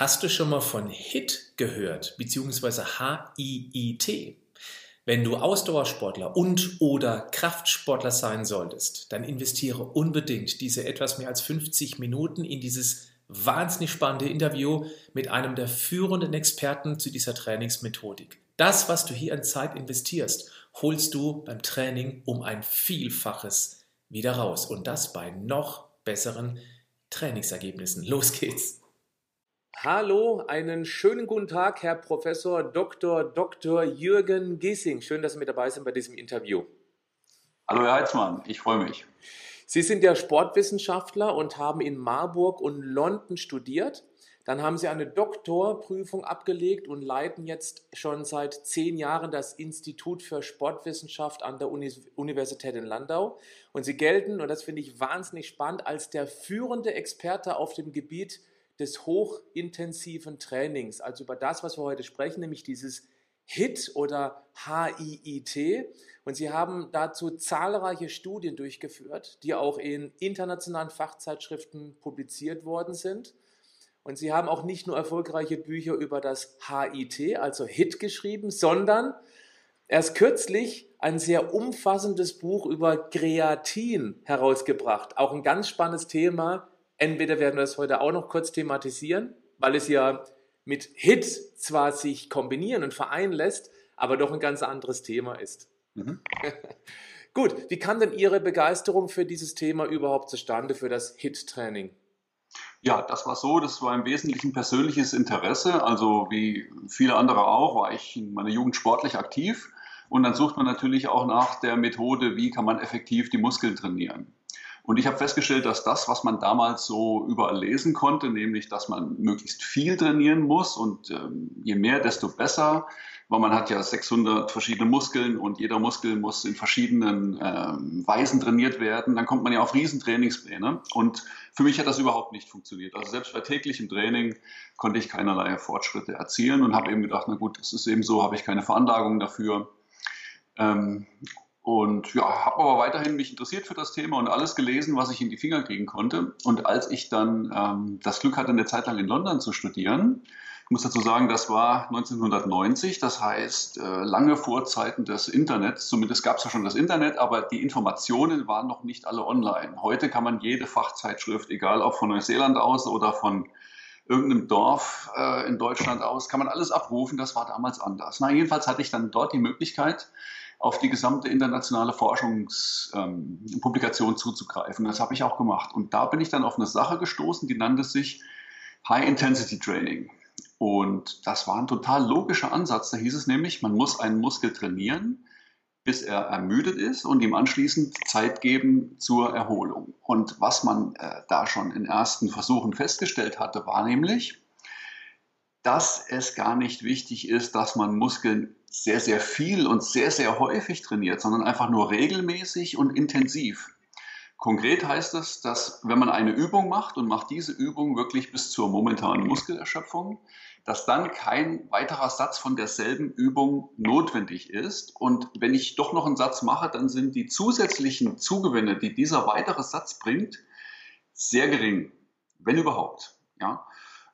Hast du schon mal von HIT gehört, beziehungsweise H-I-I-T? Wenn du Ausdauersportler und oder Kraftsportler sein solltest, dann investiere unbedingt diese etwas mehr als 50 Minuten in dieses wahnsinnig spannende Interview mit einem der führenden Experten zu dieser Trainingsmethodik. Das, was du hier an Zeit investierst, holst du beim Training um ein Vielfaches wieder raus und das bei noch besseren Trainingsergebnissen. Los geht's! Hallo, einen schönen guten Tag, Herr Professor Dr. Dr. Jürgen Giesing. Schön, dass Sie mit dabei sind bei diesem Interview. Hallo, Herr Heitzmann, ich freue mich. Sie sind ja Sportwissenschaftler und haben in Marburg und London studiert. Dann haben Sie eine Doktorprüfung abgelegt und leiten jetzt schon seit zehn Jahren das Institut für Sportwissenschaft an der Universität in Landau. Und Sie gelten, und das finde ich wahnsinnig spannend, als der führende Experte auf dem Gebiet des hochintensiven Trainings, also über das, was wir heute sprechen, nämlich dieses HIT oder HIIT. Und sie haben dazu zahlreiche Studien durchgeführt, die auch in internationalen Fachzeitschriften publiziert worden sind. Und sie haben auch nicht nur erfolgreiche Bücher über das HIT, also HIT geschrieben, sondern erst kürzlich ein sehr umfassendes Buch über Kreatin herausgebracht. Auch ein ganz spannendes Thema, Entweder werden wir das heute auch noch kurz thematisieren, weil es ja mit Hit zwar sich kombinieren und vereinen lässt, aber doch ein ganz anderes Thema ist. Mhm. Gut, wie kam denn Ihre Begeisterung für dieses Thema überhaupt zustande, für das Hit-Training? Ja, das war so, das war im Wesentlichen persönliches Interesse. Also wie viele andere auch, war ich in meiner Jugend sportlich aktiv. Und dann sucht man natürlich auch nach der Methode, wie kann man effektiv die Muskeln trainieren. Und ich habe festgestellt, dass das, was man damals so überall lesen konnte, nämlich, dass man möglichst viel trainieren muss und ähm, je mehr, desto besser, weil man hat ja 600 verschiedene Muskeln und jeder Muskel muss in verschiedenen ähm, Weisen trainiert werden. Dann kommt man ja auf Riesentrainingspläne. Und für mich hat das überhaupt nicht funktioniert. Also selbst bei täglichem Training konnte ich keinerlei Fortschritte erzielen und habe eben gedacht, na gut, das ist eben so, habe ich keine Veranlagung dafür. Ähm, und ja, habe aber weiterhin mich interessiert für das Thema und alles gelesen, was ich in die Finger kriegen konnte. Und als ich dann ähm, das Glück hatte, eine Zeit lang in London zu studieren, ich muss dazu sagen, das war 1990, das heißt äh, lange vor Zeiten des Internets. Zumindest gab es ja schon das Internet, aber die Informationen waren noch nicht alle online. Heute kann man jede Fachzeitschrift, egal ob von Neuseeland aus oder von irgendeinem Dorf äh, in Deutschland aus, kann man alles abrufen. Das war damals anders. Na, jedenfalls hatte ich dann dort die Möglichkeit, auf die gesamte internationale Forschungspublikation ähm, zuzugreifen. Das habe ich auch gemacht. Und da bin ich dann auf eine Sache gestoßen, die nannte sich High Intensity Training. Und das war ein total logischer Ansatz. Da hieß es nämlich, man muss einen Muskel trainieren, bis er ermüdet ist und ihm anschließend Zeit geben zur Erholung. Und was man äh, da schon in ersten Versuchen festgestellt hatte, war nämlich, dass es gar nicht wichtig ist, dass man Muskeln sehr, sehr viel und sehr, sehr häufig trainiert, sondern einfach nur regelmäßig und intensiv. Konkret heißt es, dass wenn man eine Übung macht und macht diese Übung wirklich bis zur momentanen Muskelerschöpfung, dass dann kein weiterer Satz von derselben Übung notwendig ist. Und wenn ich doch noch einen Satz mache, dann sind die zusätzlichen Zugewinne, die dieser weitere Satz bringt, sehr gering, wenn überhaupt. Ja?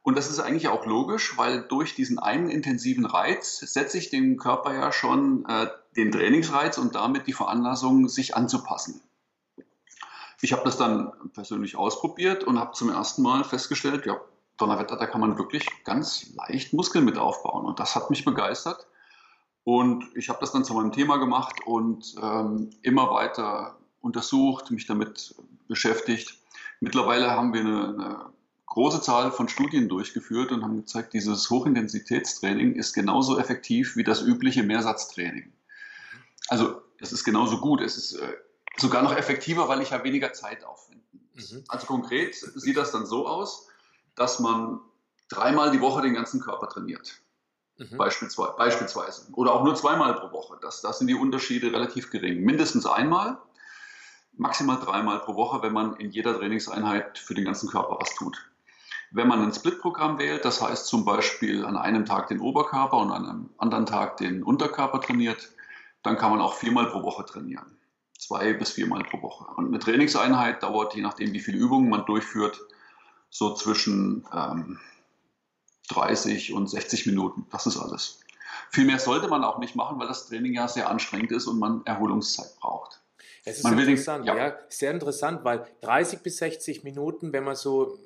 Und das ist eigentlich auch logisch, weil durch diesen einen intensiven Reiz setze ich dem Körper ja schon äh, den Trainingsreiz und damit die Veranlassung, sich anzupassen. Ich habe das dann persönlich ausprobiert und habe zum ersten Mal festgestellt, ja, Donnerwetter, da kann man wirklich ganz leicht Muskeln mit aufbauen. Und das hat mich begeistert. Und ich habe das dann zu meinem Thema gemacht und ähm, immer weiter untersucht, mich damit beschäftigt. Mittlerweile haben wir eine, eine große Zahl von Studien durchgeführt und haben gezeigt, dieses Hochintensitätstraining ist genauso effektiv wie das übliche Mehrsatztraining. Also es ist genauso gut, es ist äh, sogar noch effektiver, weil ich ja weniger Zeit aufwenden muss. Mhm. Also konkret sieht das dann so aus, dass man dreimal die Woche den ganzen Körper trainiert. Mhm. Beispielsweise, beispielsweise. Oder auch nur zweimal pro Woche. Das, das sind die Unterschiede relativ gering. Mindestens einmal, maximal dreimal pro Woche, wenn man in jeder Trainingseinheit für den ganzen Körper was tut. Wenn man ein Split-Programm wählt, das heißt zum Beispiel an einem Tag den Oberkörper und an einem anderen Tag den Unterkörper trainiert, dann kann man auch viermal pro Woche trainieren. Zwei bis viermal pro Woche. Und eine Trainingseinheit dauert, je nachdem wie viele Übungen man durchführt, so zwischen ähm, 30 und 60 Minuten. Das ist alles. Viel mehr sollte man auch nicht machen, weil das Training ja sehr anstrengend ist und man Erholungszeit braucht. Es ist man interessant, ja. ja, sehr interessant, weil 30 bis 60 Minuten, wenn man so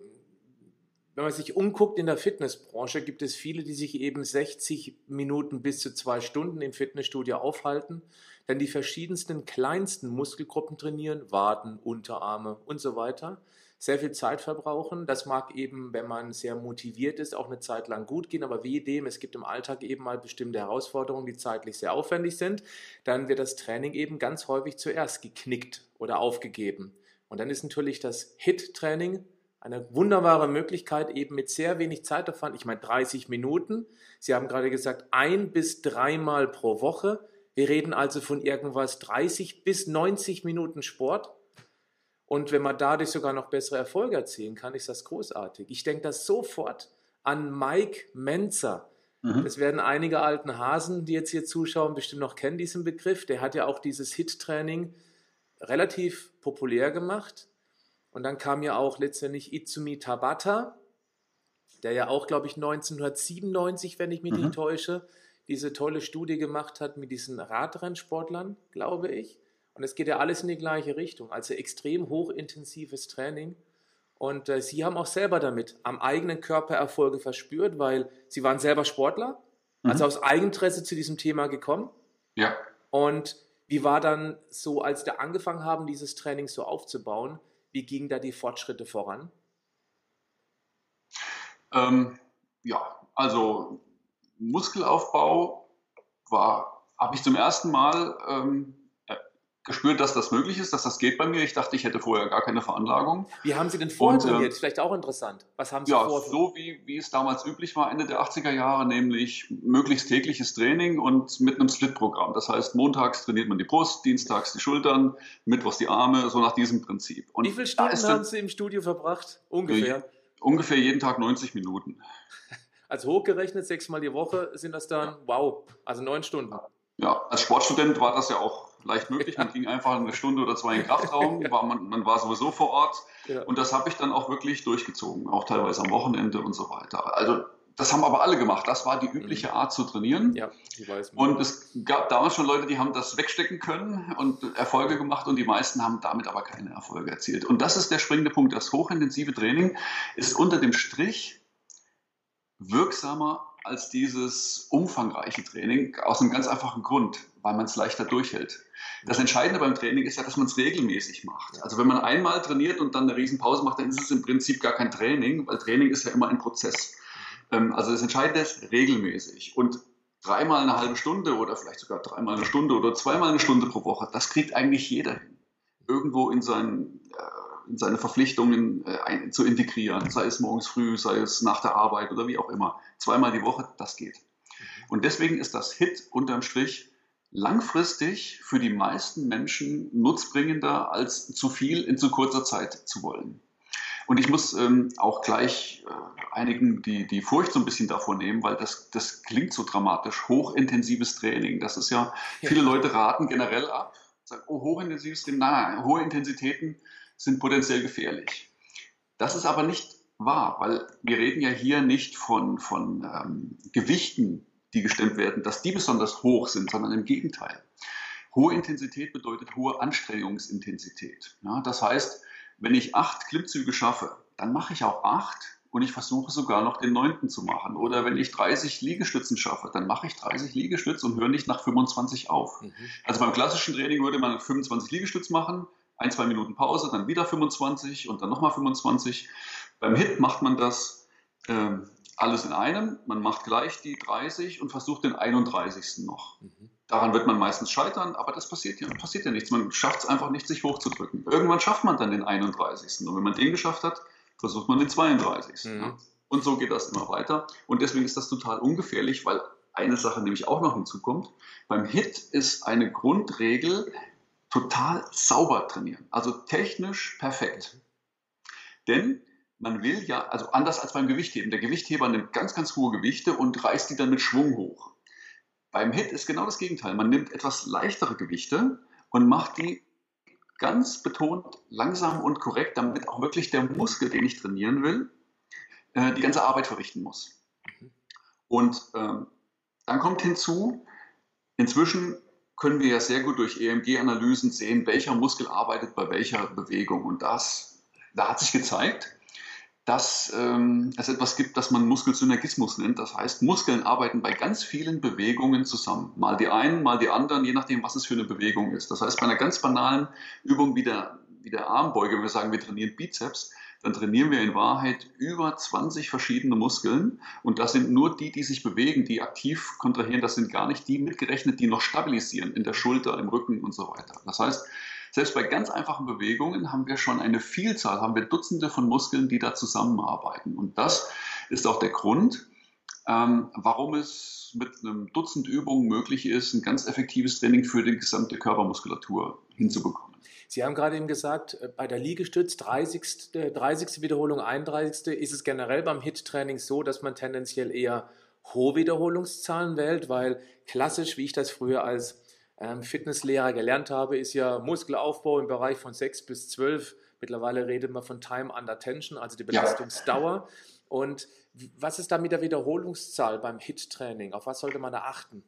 wenn man sich umguckt in der Fitnessbranche, gibt es viele, die sich eben 60 Minuten bis zu zwei Stunden im Fitnessstudio aufhalten, dann die verschiedensten kleinsten Muskelgruppen trainieren, Waden, Unterarme und so weiter. Sehr viel Zeit verbrauchen. Das mag eben, wenn man sehr motiviert ist, auch eine Zeit lang gut gehen, aber wie dem, es gibt im Alltag eben mal bestimmte Herausforderungen, die zeitlich sehr aufwendig sind, dann wird das Training eben ganz häufig zuerst geknickt oder aufgegeben. Und dann ist natürlich das HIT-Training eine wunderbare Möglichkeit, eben mit sehr wenig Zeitaufwand, ich meine 30 Minuten. Sie haben gerade gesagt, ein bis dreimal pro Woche. Wir reden also von irgendwas 30 bis 90 Minuten Sport. Und wenn man dadurch sogar noch bessere Erfolge erzielen kann, ist das großartig. Ich denke das sofort an Mike Menzer. Mhm. Das werden einige alten Hasen, die jetzt hier zuschauen, bestimmt noch kennen diesen Begriff. Der hat ja auch dieses HIT-Training relativ populär gemacht. Und dann kam ja auch letztendlich Itsumi Tabata, der ja auch, glaube ich, 1997, wenn ich mich mhm. nicht täusche, diese tolle Studie gemacht hat mit diesen Radrennsportlern, glaube ich. Und es geht ja alles in die gleiche Richtung. Also extrem hochintensives Training. Und äh, Sie haben auch selber damit am eigenen Körper Erfolge verspürt, weil Sie waren selber Sportler, mhm. also aus Eigeninteresse zu diesem Thema gekommen. Ja. Und wie war dann so, als da angefangen haben, dieses Training so aufzubauen? Wie gingen da die Fortschritte voran? Ähm, ja, also Muskelaufbau war, habe ich zum ersten Mal ähm, gespürt, dass das möglich ist, dass das geht bei mir. Ich dachte, ich hätte vorher gar keine Veranlagung. Wie haben Sie denn vorher Und, trainiert? Äh, Vielleicht auch interessant. Was haben Sie ja, vorher? so wie, wie es damals üblich war, Ende der 80er Jahre, nämlich möglichst tägliches Training und mit einem Split-Programm. Das heißt, montags trainiert man die Brust, dienstags die Schultern, mittwochs die Arme, so nach diesem Prinzip. Und wie viele Stunden haben Sie im Studio verbracht? Ungefähr? Ungefähr jeden Tag 90 Minuten. Also hochgerechnet, sechsmal die Woche sind das dann, wow, also neun Stunden. Ja, als Sportstudent war das ja auch leicht möglich. Man ging einfach eine Stunde oder zwei in den Kraftraum, war man, man war sowieso vor Ort. Ja. Und das habe ich dann auch wirklich durchgezogen, auch teilweise am Wochenende und so weiter. Also das haben aber alle gemacht. Das war die übliche mhm. Art zu trainieren. Ja, ich weiß. Und es gab damals schon Leute, die haben das wegstecken können und Erfolge gemacht und die meisten haben damit aber keine Erfolge erzielt. Und das ist der springende Punkt. Das hochintensive Training ist unter dem Strich wirksamer als dieses umfangreiche Training aus einem ganz einfachen Grund, weil man es leichter durchhält. Das Entscheidende beim Training ist ja, dass man es regelmäßig macht. Also wenn man einmal trainiert und dann eine Riesenpause macht, dann ist es im Prinzip gar kein Training, weil Training ist ja immer ein Prozess. Ähm, also das Entscheidende ist regelmäßig. Und dreimal eine halbe Stunde oder vielleicht sogar dreimal eine Stunde oder zweimal eine Stunde pro Woche, das kriegt eigentlich jeder hin. Irgendwo in, seinen, äh, in seine Verpflichtungen äh, zu integrieren, sei es morgens früh, sei es nach der Arbeit oder wie auch immer. Zweimal die Woche, das geht. Und deswegen ist das Hit unterm Strich langfristig für die meisten Menschen nutzbringender, als zu viel in zu kurzer Zeit zu wollen. Und ich muss ähm, auch gleich äh, einigen die, die Furcht so ein bisschen davor nehmen, weil das, das klingt so dramatisch. Hochintensives Training. Das ist ja, viele Leute raten generell ab, sagen, oh, hochintensives Training, nein, hohe Intensitäten sind potenziell gefährlich. Das ist aber nicht wahr, weil wir reden ja hier nicht von, von ähm, Gewichten, die gestemmt werden, dass die besonders hoch sind, sondern im Gegenteil. Hohe Intensität bedeutet hohe Anstrengungsintensität. Ja, das heißt, wenn ich acht Klimmzüge schaffe, dann mache ich auch acht und ich versuche sogar noch den neunten zu machen. Oder wenn ich 30 Liegestützen schaffe, dann mache ich 30 Liegestütze und höre nicht nach 25 auf. Mhm. Also beim klassischen Training würde man 25 Liegestütze machen, ein, zwei Minuten Pause, dann wieder 25 und dann nochmal 25. Beim Hit macht man das äh, alles in einem. Man macht gleich die 30 und versucht den 31. noch. Mhm. Daran wird man meistens scheitern, aber das passiert ja, passiert ja nichts. Man schafft es einfach nicht, sich hochzudrücken. Irgendwann schafft man dann den 31. Und wenn man den geschafft hat, versucht man den 32. Mhm. Ja. Und so geht das immer weiter. Und deswegen ist das total ungefährlich, weil eine Sache nämlich auch noch hinzukommt. Beim Hit ist eine Grundregel total sauber trainieren. Also technisch perfekt. Mhm. Denn man will ja, also anders als beim Gewichtheben. Der Gewichtheber nimmt ganz, ganz hohe Gewichte und reißt die dann mit Schwung hoch. Beim Hit ist genau das Gegenteil. Man nimmt etwas leichtere Gewichte und macht die ganz betont langsam und korrekt, damit auch wirklich der Muskel, den ich trainieren will, äh, die ganze Arbeit verrichten muss. Und ähm, dann kommt hinzu, inzwischen können wir ja sehr gut durch EMG-Analysen sehen, welcher Muskel arbeitet bei welcher Bewegung. Und das, da hat sich gezeigt, dass ähm, es etwas gibt, das man Muskelsynergismus nennt. Das heißt, Muskeln arbeiten bei ganz vielen Bewegungen zusammen. Mal die einen, mal die anderen, je nachdem, was es für eine Bewegung ist. Das heißt, bei einer ganz banalen Übung wie der, wie der Armbeuge, wenn wir sagen, wir trainieren Bizeps, dann trainieren wir in Wahrheit über 20 verschiedene Muskeln. Und das sind nur die, die sich bewegen, die aktiv kontrahieren. Das sind gar nicht die mitgerechnet, die noch stabilisieren in der Schulter, im Rücken und so weiter. Das heißt, selbst bei ganz einfachen Bewegungen haben wir schon eine Vielzahl, haben wir Dutzende von Muskeln, die da zusammenarbeiten. Und das ist auch der Grund, ähm, warum es mit einem Dutzend Übungen möglich ist, ein ganz effektives Training für die gesamte Körpermuskulatur hinzubekommen. Sie haben gerade eben gesagt, äh, bei der Liegestütz 30. 30. Wiederholung, 31. ist es generell beim HIT-Training so, dass man tendenziell eher hohe Wiederholungszahlen wählt, weil klassisch, wie ich das früher als ähm, Fitnesslehrer gelernt habe, ist ja Muskelaufbau im Bereich von 6 bis 12. Mittlerweile redet man von Time under Tension, also die Belastungsdauer. Ja. Und was ist da mit der Wiederholungszahl beim HIT-Training? Auf was sollte man da achten?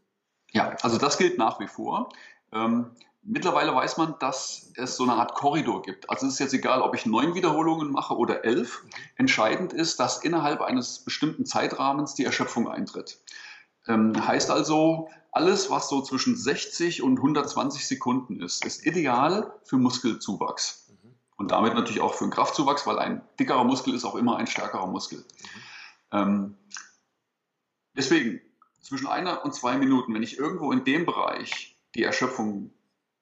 Ja, also das gilt nach wie vor. Ähm, mittlerweile weiß man, dass es so eine Art Korridor gibt. Also es ist jetzt egal, ob ich neun Wiederholungen mache oder elf. Entscheidend ist, dass innerhalb eines bestimmten Zeitrahmens die Erschöpfung eintritt. Ähm, heißt also, alles, was so zwischen 60 und 120 Sekunden ist, ist ideal für Muskelzuwachs. Mhm. Und damit natürlich auch für einen Kraftzuwachs, weil ein dickerer Muskel ist auch immer ein stärkerer Muskel. Mhm. Ähm, deswegen, zwischen einer und zwei Minuten, wenn ich irgendwo in dem Bereich die Erschöpfung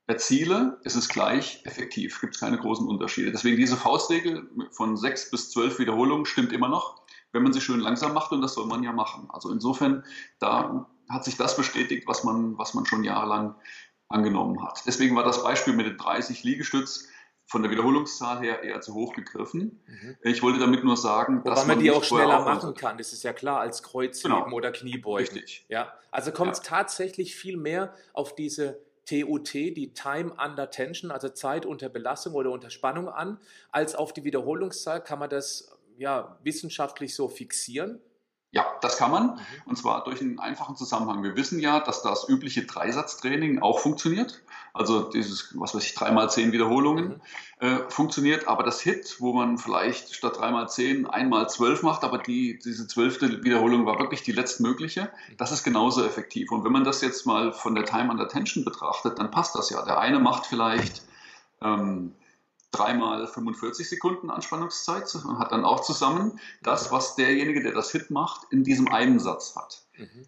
erziele, ist es gleich effektiv. Gibt es keine großen Unterschiede. Deswegen diese Faustregel von sechs bis zwölf Wiederholungen stimmt immer noch wenn man sie schön langsam macht und das soll man ja machen. Also insofern, da hat sich das bestätigt, was man, was man schon jahrelang angenommen hat. Deswegen war das Beispiel mit den 30 Liegestütz von der Wiederholungszahl her eher zu hoch gegriffen. Mhm. Ich wollte damit nur sagen, Wobei dass man, man die auch schneller machen kann. Das ist ja klar als Kreuzheben genau. oder Kniebeugen. Richtig. Ja, also kommt es ja. tatsächlich viel mehr auf diese TUT, die Time Under Tension, also Zeit unter Belastung oder unter Spannung an, als auf die Wiederholungszahl. Kann man das ja, wissenschaftlich so fixieren? Ja, das kann man. Mhm. Und zwar durch einen einfachen Zusammenhang. Wir wissen ja, dass das übliche Dreisatztraining auch funktioniert. Also dieses, was weiß ich, dreimal zehn Wiederholungen mhm. äh, funktioniert. Aber das Hit, wo man vielleicht statt dreimal zehn einmal zwölf macht, aber die, diese zwölfte Wiederholung war wirklich die letztmögliche, das ist genauso effektiv. Und wenn man das jetzt mal von der Time under Tension betrachtet, dann passt das ja. Der eine macht vielleicht ähm, dreimal 45 Sekunden Anspannungszeit und hat dann auch zusammen das, was derjenige, der das Hit macht, in diesem einen Satz hat. Mhm.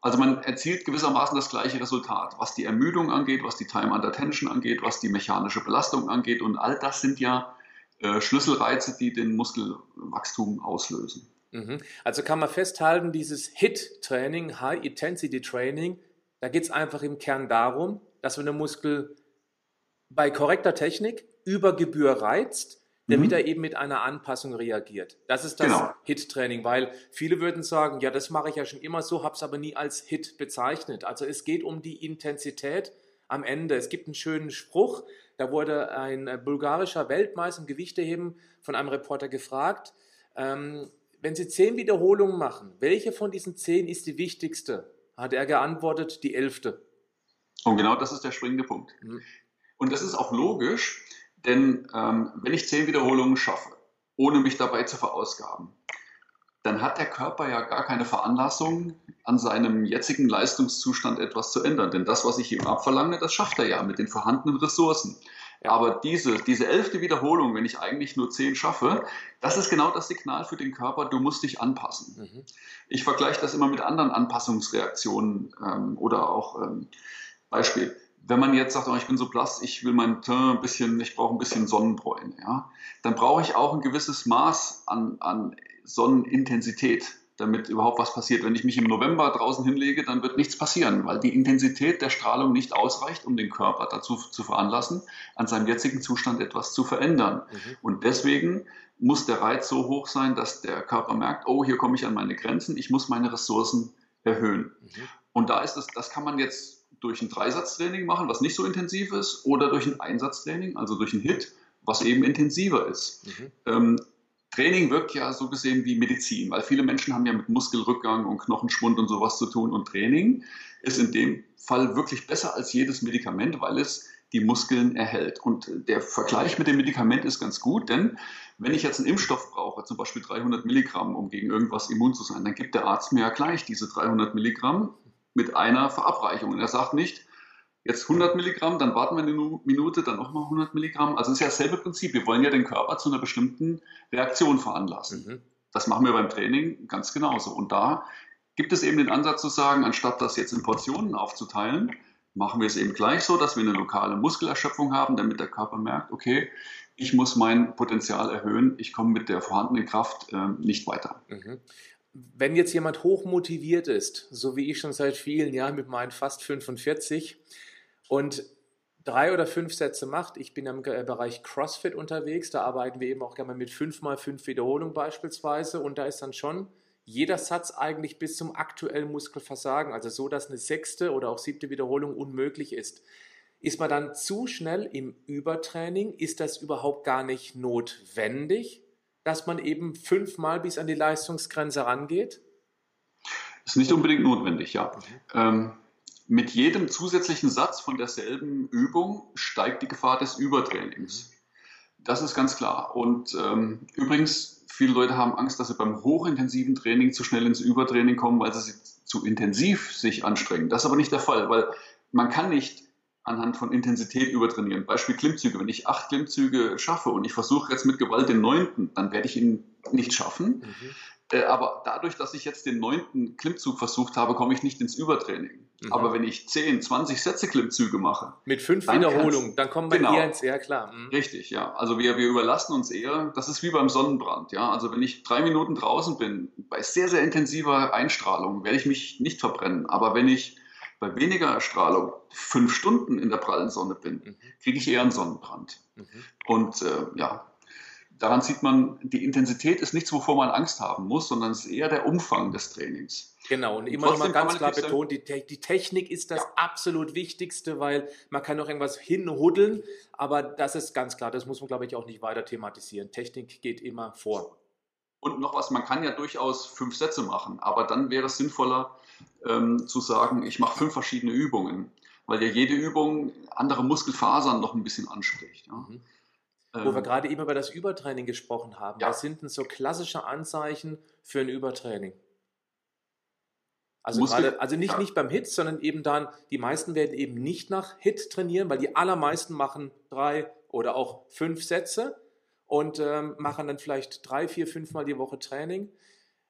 Also man erzielt gewissermaßen das gleiche Resultat, was die Ermüdung angeht, was die Time under Tension angeht, was die mechanische Belastung angeht und all das sind ja äh, Schlüsselreize, die den Muskelwachstum auslösen. Mhm. Also kann man festhalten, dieses HIT-Training, High-Intensity-Training, da geht es einfach im Kern darum, dass man den Muskel bei korrekter Technik über Gebühr reizt, damit mhm. er eben mit einer Anpassung reagiert. Das ist das genau. Hit-Training, weil viele würden sagen, ja, das mache ich ja schon immer so, habe es aber nie als Hit bezeichnet. Also es geht um die Intensität am Ende. Es gibt einen schönen Spruch, da wurde ein bulgarischer Weltmeister im Gewichteheben von einem Reporter gefragt, ähm, wenn Sie zehn Wiederholungen machen, welche von diesen zehn ist die wichtigste? Hat er geantwortet, die elfte. Und genau das ist der springende Punkt. Mhm. Und das ist auch logisch, denn ähm, wenn ich zehn Wiederholungen schaffe, ohne mich dabei zu verausgaben, dann hat der Körper ja gar keine Veranlassung, an seinem jetzigen Leistungszustand etwas zu ändern. Denn das, was ich ihm abverlange, das schafft er ja mit den vorhandenen Ressourcen. Aber diese, diese elfte Wiederholung, wenn ich eigentlich nur zehn schaffe, das ist genau das Signal für den Körper, du musst dich anpassen. Mhm. Ich vergleiche das immer mit anderen Anpassungsreaktionen ähm, oder auch ähm, Beispiel wenn man jetzt sagt, oh, ich bin so blass, ich will mein Teint ein bisschen, ich brauche ein bisschen Sonnenbräune, ja, dann brauche ich auch ein gewisses Maß an, an Sonnenintensität, damit überhaupt was passiert. Wenn ich mich im November draußen hinlege, dann wird nichts passieren, weil die Intensität der Strahlung nicht ausreicht, um den Körper dazu zu veranlassen, an seinem jetzigen Zustand etwas zu verändern. Mhm. Und deswegen muss der Reiz so hoch sein, dass der Körper merkt, oh, hier komme ich an meine Grenzen, ich muss meine Ressourcen erhöhen. Mhm. Und da ist es, das kann man jetzt durch ein Dreisatztraining machen, was nicht so intensiv ist, oder durch ein Einsatztraining, also durch ein Hit, was eben intensiver ist. Mhm. Ähm, Training wirkt ja so gesehen wie Medizin, weil viele Menschen haben ja mit Muskelrückgang und Knochenschwund und sowas zu tun. Und Training ist in dem Fall wirklich besser als jedes Medikament, weil es die Muskeln erhält. Und der Vergleich mit dem Medikament ist ganz gut, denn wenn ich jetzt einen Impfstoff brauche, zum Beispiel 300 Milligramm, um gegen irgendwas immun zu sein, dann gibt der Arzt mir ja gleich diese 300 Milligramm mit einer Verabreichung. Und er sagt nicht, jetzt 100 Milligramm, dann warten wir eine Minute, dann nochmal 100 Milligramm. Also es ist ja dasselbe Prinzip. Wir wollen ja den Körper zu einer bestimmten Reaktion veranlassen. Mhm. Das machen wir beim Training ganz genauso. Und da gibt es eben den Ansatz zu sagen, anstatt das jetzt in Portionen aufzuteilen, machen wir es eben gleich so, dass wir eine lokale Muskelerschöpfung haben, damit der Körper merkt, okay, ich muss mein Potenzial erhöhen, ich komme mit der vorhandenen Kraft äh, nicht weiter. Mhm wenn jetzt jemand hochmotiviert ist, so wie ich schon seit vielen Jahren mit meinen fast 45 und drei oder fünf Sätze macht, ich bin im Bereich CrossFit unterwegs, da arbeiten wir eben auch gerne mit fünf mal fünf Wiederholungen beispielsweise und da ist dann schon jeder Satz eigentlich bis zum aktuellen Muskelversagen, also so, dass eine sechste oder auch siebte Wiederholung unmöglich ist. Ist man dann zu schnell im Übertraining? Ist das überhaupt gar nicht notwendig? Dass man eben fünfmal bis an die Leistungsgrenze rangeht? Ist nicht unbedingt notwendig, ja. Ähm, mit jedem zusätzlichen Satz von derselben Übung steigt die Gefahr des Übertrainings. Das ist ganz klar. Und ähm, übrigens, viele Leute haben Angst, dass sie beim hochintensiven Training zu schnell ins Übertraining kommen, weil sie zu intensiv sich anstrengen. Das ist aber nicht der Fall, weil man kann nicht anhand von Intensität übertrainieren. Beispiel Klimmzüge. Wenn ich acht Klimmzüge schaffe und ich versuche jetzt mit Gewalt den neunten, dann werde ich ihn nicht schaffen. Mhm. Äh, aber dadurch, dass ich jetzt den neunten Klimmzug versucht habe, komme ich nicht ins Übertraining. Mhm. Aber wenn ich 10, 20 Sätze Klimmzüge mache. Mit fünf Wiederholungen, dann kommen wir genau, eher ins, ja klar. Mhm. Richtig, ja. Also wir, wir überlassen uns eher, das ist wie beim Sonnenbrand, ja. Also wenn ich drei Minuten draußen bin, bei sehr, sehr intensiver Einstrahlung, werde ich mich nicht verbrennen. Aber wenn ich bei weniger Strahlung fünf Stunden in der prallen Sonne bin, mhm. kriege ich eher einen Sonnenbrand. Mhm. Und äh, ja, daran sieht man, die Intensität ist nichts, wovor man Angst haben muss, sondern es ist eher der Umfang des Trainings. Genau, und immer noch mal ganz klar betont, die, die, Technik ist das ja. absolut Wichtigste, weil man kann noch irgendwas hinhuddeln, aber das ist ganz klar, das muss man, glaube ich, auch nicht weiter thematisieren. Technik geht immer vor. Und noch was, man kann ja durchaus fünf Sätze machen, aber dann wäre es sinnvoller ähm, zu sagen, ich mache fünf verschiedene Übungen, weil ja jede Übung andere Muskelfasern noch ein bisschen anspricht. Ja. Mhm. Wo wir ähm, gerade eben über das Übertraining gesprochen haben, ja. was sind denn so klassische Anzeichen für ein Übertraining? Also, Muskel, gerade, also nicht, ja. nicht beim Hit, sondern eben dann, die meisten werden eben nicht nach Hit trainieren, weil die allermeisten machen drei oder auch fünf Sätze und ähm, machen dann vielleicht drei, vier, fünf Mal die Woche Training.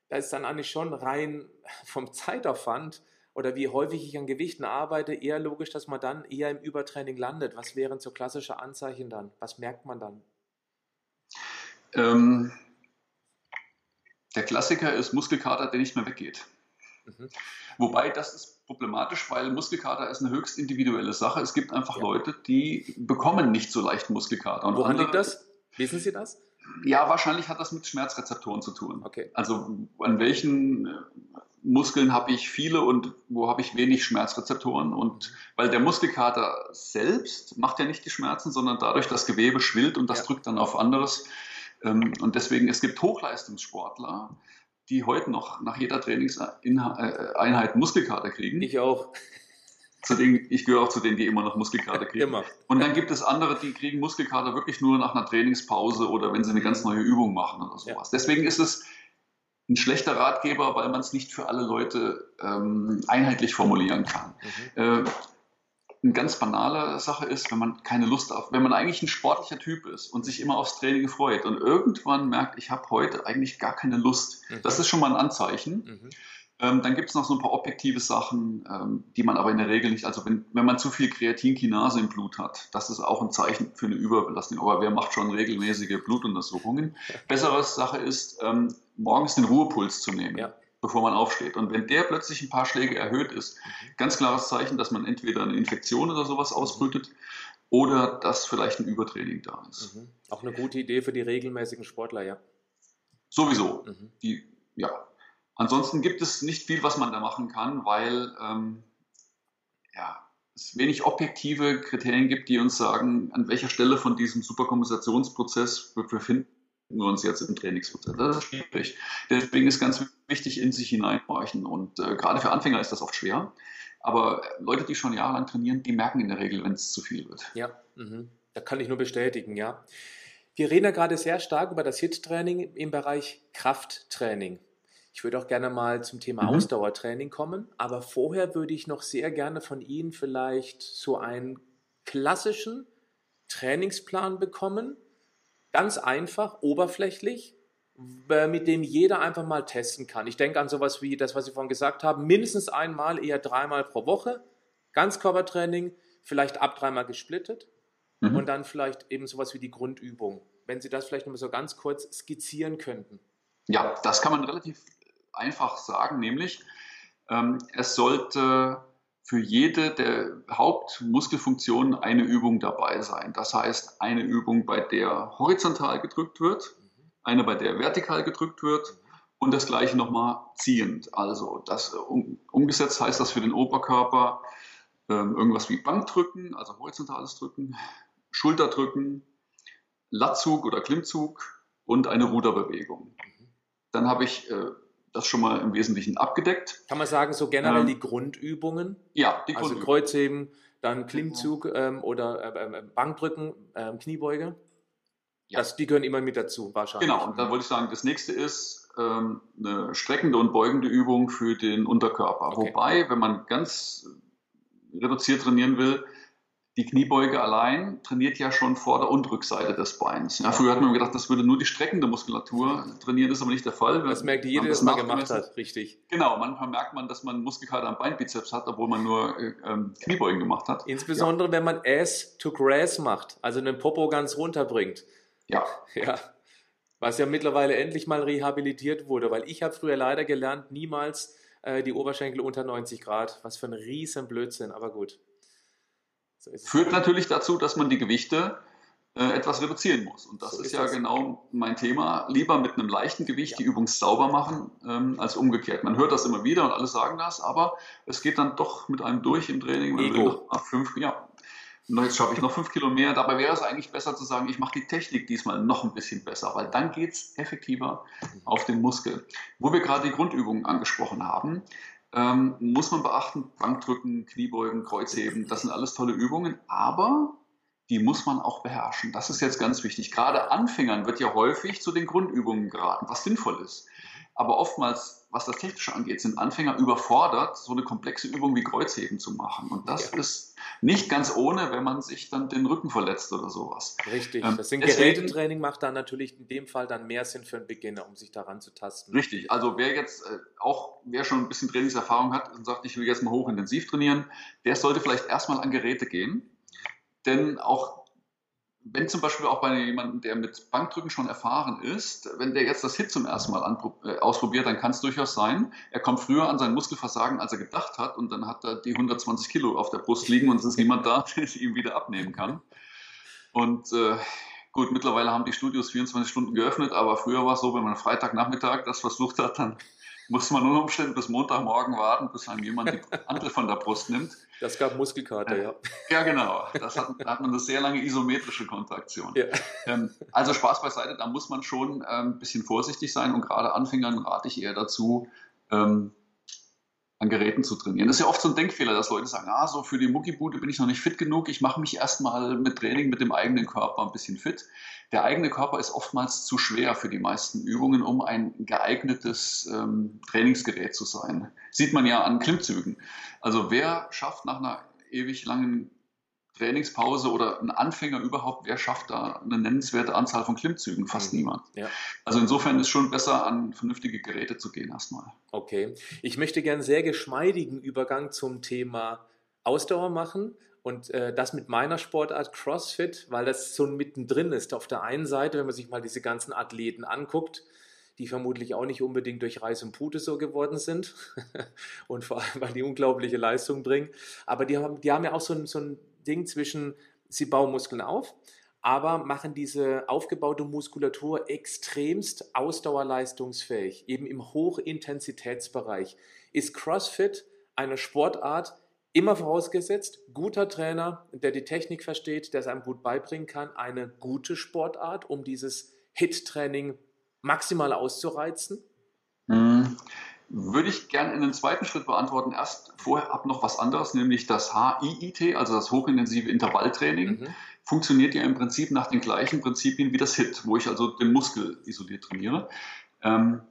Da ist dann eigentlich schon rein vom Zeitaufwand oder wie häufig ich an Gewichten arbeite, eher logisch, dass man dann eher im Übertraining landet. Was wären so klassische Anzeichen dann? Was merkt man dann? Ähm, der Klassiker ist Muskelkater, der nicht mehr weggeht. Mhm. Wobei das ist problematisch, weil Muskelkater ist eine höchst individuelle Sache. Es gibt einfach ja. Leute, die bekommen nicht so leicht Muskelkater. Und Woran andere, liegt das? Wissen Sie das? Ja, wahrscheinlich hat das mit Schmerzrezeptoren zu tun. Okay. Also an welchen äh, Muskeln habe ich viele und wo habe ich wenig Schmerzrezeptoren. Und weil der Muskelkater selbst macht ja nicht die Schmerzen, sondern dadurch das Gewebe schwillt und das ja. drückt dann auf anderes. Ähm, und deswegen, es gibt Hochleistungssportler, die heute noch nach jeder Trainingseinheit Muskelkater kriegen. Ich auch zu denen, ich gehöre auch zu denen, die immer noch Muskelkater kriegen. Immer. Und dann gibt es andere, die kriegen Muskelkater wirklich nur nach einer Trainingspause oder wenn sie eine ganz neue Übung machen oder sowas. Ja. Deswegen ist es ein schlechter Ratgeber, weil man es nicht für alle Leute ähm, einheitlich formulieren kann. Mhm. Äh, eine ganz banale Sache ist, wenn man keine Lust auf, wenn man eigentlich ein sportlicher Typ ist und sich immer aufs Training freut und irgendwann merkt, ich habe heute eigentlich gar keine Lust. Mhm. Das ist schon mal ein Anzeichen. Mhm. Ähm, dann gibt es noch so ein paar objektive Sachen, ähm, die man aber in der Regel nicht, also wenn, wenn man zu viel Kreatinkinase im Blut hat, das ist auch ein Zeichen für eine Überbelastung. Aber wer macht schon regelmäßige Blutuntersuchungen? Bessere Sache ist, ähm, morgens den Ruhepuls zu nehmen. Ja. bevor man aufsteht. Und wenn der plötzlich ein paar Schläge erhöht ist, mhm. ganz klares Zeichen, dass man entweder eine Infektion oder sowas mhm. ausbrütet oder dass vielleicht ein Übertraining da ist. Mhm. Auch eine gute Idee für die regelmäßigen Sportler, ja. Sowieso. Mhm. Die, ja, Ansonsten gibt es nicht viel, was man da machen kann, weil ähm, ja, es wenig objektive Kriterien gibt, die uns sagen, an welcher Stelle von diesem Superkompensationsprozess befinden wir uns jetzt im Trainingsprozess. Das ist schwierig. Deswegen ist ganz wichtig, in sich hineinhorchen. Und äh, gerade für Anfänger ist das oft schwer. Aber Leute, die schon jahrelang trainieren, die merken in der Regel, wenn es zu viel wird. Ja, mhm. da kann ich nur bestätigen, ja. Wir reden ja gerade sehr stark über das HIT-Training im Bereich Krafttraining. Ich würde auch gerne mal zum Thema mhm. Ausdauertraining kommen, aber vorher würde ich noch sehr gerne von Ihnen vielleicht so einen klassischen Trainingsplan bekommen, ganz einfach, oberflächlich, mit dem jeder einfach mal testen kann. Ich denke an sowas wie das, was Sie vorhin gesagt haben, mindestens einmal, eher dreimal pro Woche, Ganzkörpertraining, vielleicht ab dreimal gesplittet mhm. und dann vielleicht eben sowas wie die Grundübung. Wenn Sie das vielleicht nochmal so ganz kurz skizzieren könnten. Ja, das kann man relativ einfach sagen, nämlich ähm, es sollte für jede der Hauptmuskelfunktionen eine Übung dabei sein. Das heißt, eine Übung, bei der horizontal gedrückt wird, eine, bei der vertikal gedrückt wird und das gleiche nochmal ziehend. Also das um, umgesetzt heißt das für den Oberkörper ähm, irgendwas wie Bankdrücken, also horizontales Drücken, Schulterdrücken, Latzug oder Klimmzug und eine Ruderbewegung. Dann habe ich äh, das schon mal im Wesentlichen abgedeckt. Kann man sagen, so generell ähm, die Grundübungen? Ja, die also Grundübungen. Also Kreuzheben, dann Klimmzug ähm, oder äh, Bankdrücken, äh, Kniebeuge? Ja. Das, die gehören immer mit dazu, wahrscheinlich. Genau, und da wollte ich sagen, das nächste ist ähm, eine streckende und beugende Übung für den Unterkörper. Okay. Wobei, wenn man ganz reduziert trainieren will, die Kniebeuge allein trainiert ja schon Vorder- und Rückseite des Beins. Ja, früher hat man gedacht, das würde nur die streckende Muskulatur trainieren, das ist aber nicht der Fall. Das merkt jeder, der das mal gemacht hat, richtig. Genau, manchmal merkt man, dass man Muskelkater am Beinbizeps hat, obwohl man nur äh, ähm, Kniebeugen gemacht hat. Insbesondere, ja. wenn man Ass to Grass macht, also den Popo ganz runterbringt. Ja. Ja. Was ja mittlerweile endlich mal rehabilitiert wurde, weil ich habe früher leider gelernt, niemals äh, die Oberschenkel unter 90 Grad. Was für ein riesen Blödsinn, aber gut. So Führt natürlich dazu, dass man die Gewichte äh, etwas reduzieren muss. Und das so ist, ist, ja das. genau mein Thema. Lieber mit einem leichten Gewicht ja. die Übung sauber machen, ähm, als umgekehrt. Man hört das immer wieder und alle sagen das, aber es geht dann doch mit einem durch im Training. Man Ego. Nach fünf, ja, jetzt schaffe ich noch fünf Kilo mehr. Dabei wäre es eigentlich besser zu sagen, ich mache die Technik diesmal noch ein bisschen besser, weil dann geht es effektiver auf den Muskel. Wo wir gerade die Grundübungen angesprochen haben, ähm, muss man beachten, Bankdrücken, Kniebeugen, Kreuzheben, das sind alles tolle Übungen, aber die muss man auch beherrschen. Das ist jetzt ganz wichtig. Gerade Anfängern wird ja häufig zu den Grundübungen geraten, was sinnvoll ist. Aber oftmals, was das Technische angeht, sind Anfänger überfordert, so eine komplexe Übung wie Kreuzheben zu machen. Und das ja. ist nicht ganz ohne, wenn man sich dann den Rücken verletzt oder sowas. Richtig. Ähm, das sind Gerätetraining macht dann natürlich in dem Fall dann mehr Sinn für einen Beginner, um sich daran zu tasten. Richtig. Also wer jetzt äh, auch, wer schon ein bisschen Trainingserfahrung hat und sagt, ich will jetzt mal hochintensiv trainieren, der sollte vielleicht erstmal an Geräte gehen. Denn auch wenn zum Beispiel auch bei jemandem, der mit Bankdrücken schon erfahren ist, wenn der jetzt das Hit zum ersten Mal äh, ausprobiert, dann kann es durchaus sein, er kommt früher an sein Muskelversagen, als er gedacht hat, und dann hat er die 120 Kilo auf der Brust liegen und es ist niemand da, der sie ihm wieder abnehmen kann. Und äh, gut, mittlerweile haben die Studios 24 Stunden geöffnet, aber früher war es so, wenn man Freitagnachmittag das versucht hat, dann muss man unter Umständen bis Montagmorgen warten, bis einem jemand die Handel von der Brust nimmt. Das gab Muskelkater, ja. Ja, genau. Das hat, da hat man eine sehr lange isometrische Kontraktion. Ja. Ähm, also Spaß beiseite, da muss man schon ähm, ein bisschen vorsichtig sein und gerade Anfängern rate ich eher dazu, ähm, an Geräten zu trainieren. Das ist ja oft so ein Denkfehler, dass Leute sagen, ah, so für die Muckibude bin ich noch nicht fit genug, ich mache mich erstmal mit Training mit dem eigenen Körper ein bisschen fit. Der eigene Körper ist oftmals zu schwer für die meisten Übungen, um ein geeignetes ähm, Trainingsgerät zu sein. Sieht man ja an Klimmzügen. Also wer schafft nach einer ewig langen Trainingspause oder ein Anfänger überhaupt, wer schafft da eine nennenswerte Anzahl von Klimmzügen? Fast mhm. niemand. Ja. Also insofern ist schon besser, an vernünftige Geräte zu gehen erstmal. Okay. Ich möchte gerne einen sehr geschmeidigen Übergang zum Thema Ausdauer machen und äh, das mit meiner Sportart CrossFit, weil das so mittendrin ist. Auf der einen Seite, wenn man sich mal diese ganzen Athleten anguckt, die vermutlich auch nicht unbedingt durch Reis und Pute so geworden sind und vor allem, weil die unglaubliche Leistung bringen. Aber die haben, die haben ja auch so ein, so ein Ding zwischen, sie bauen Muskeln auf, aber machen diese aufgebaute Muskulatur extremst ausdauerleistungsfähig, eben im Hochintensitätsbereich. Ist CrossFit eine Sportart, immer vorausgesetzt, guter Trainer, der die Technik versteht, der es einem gut beibringen kann, eine gute Sportart, um dieses HIT-Training maximal auszureizen? Würde ich gerne in den zweiten Schritt beantworten. Erst vorher ab noch was anderes, nämlich das HIIT, also das hochintensive Intervalltraining. Mhm. Funktioniert ja im Prinzip nach den gleichen Prinzipien wie das HIT, wo ich also den Muskel isoliert trainiere. Ähm,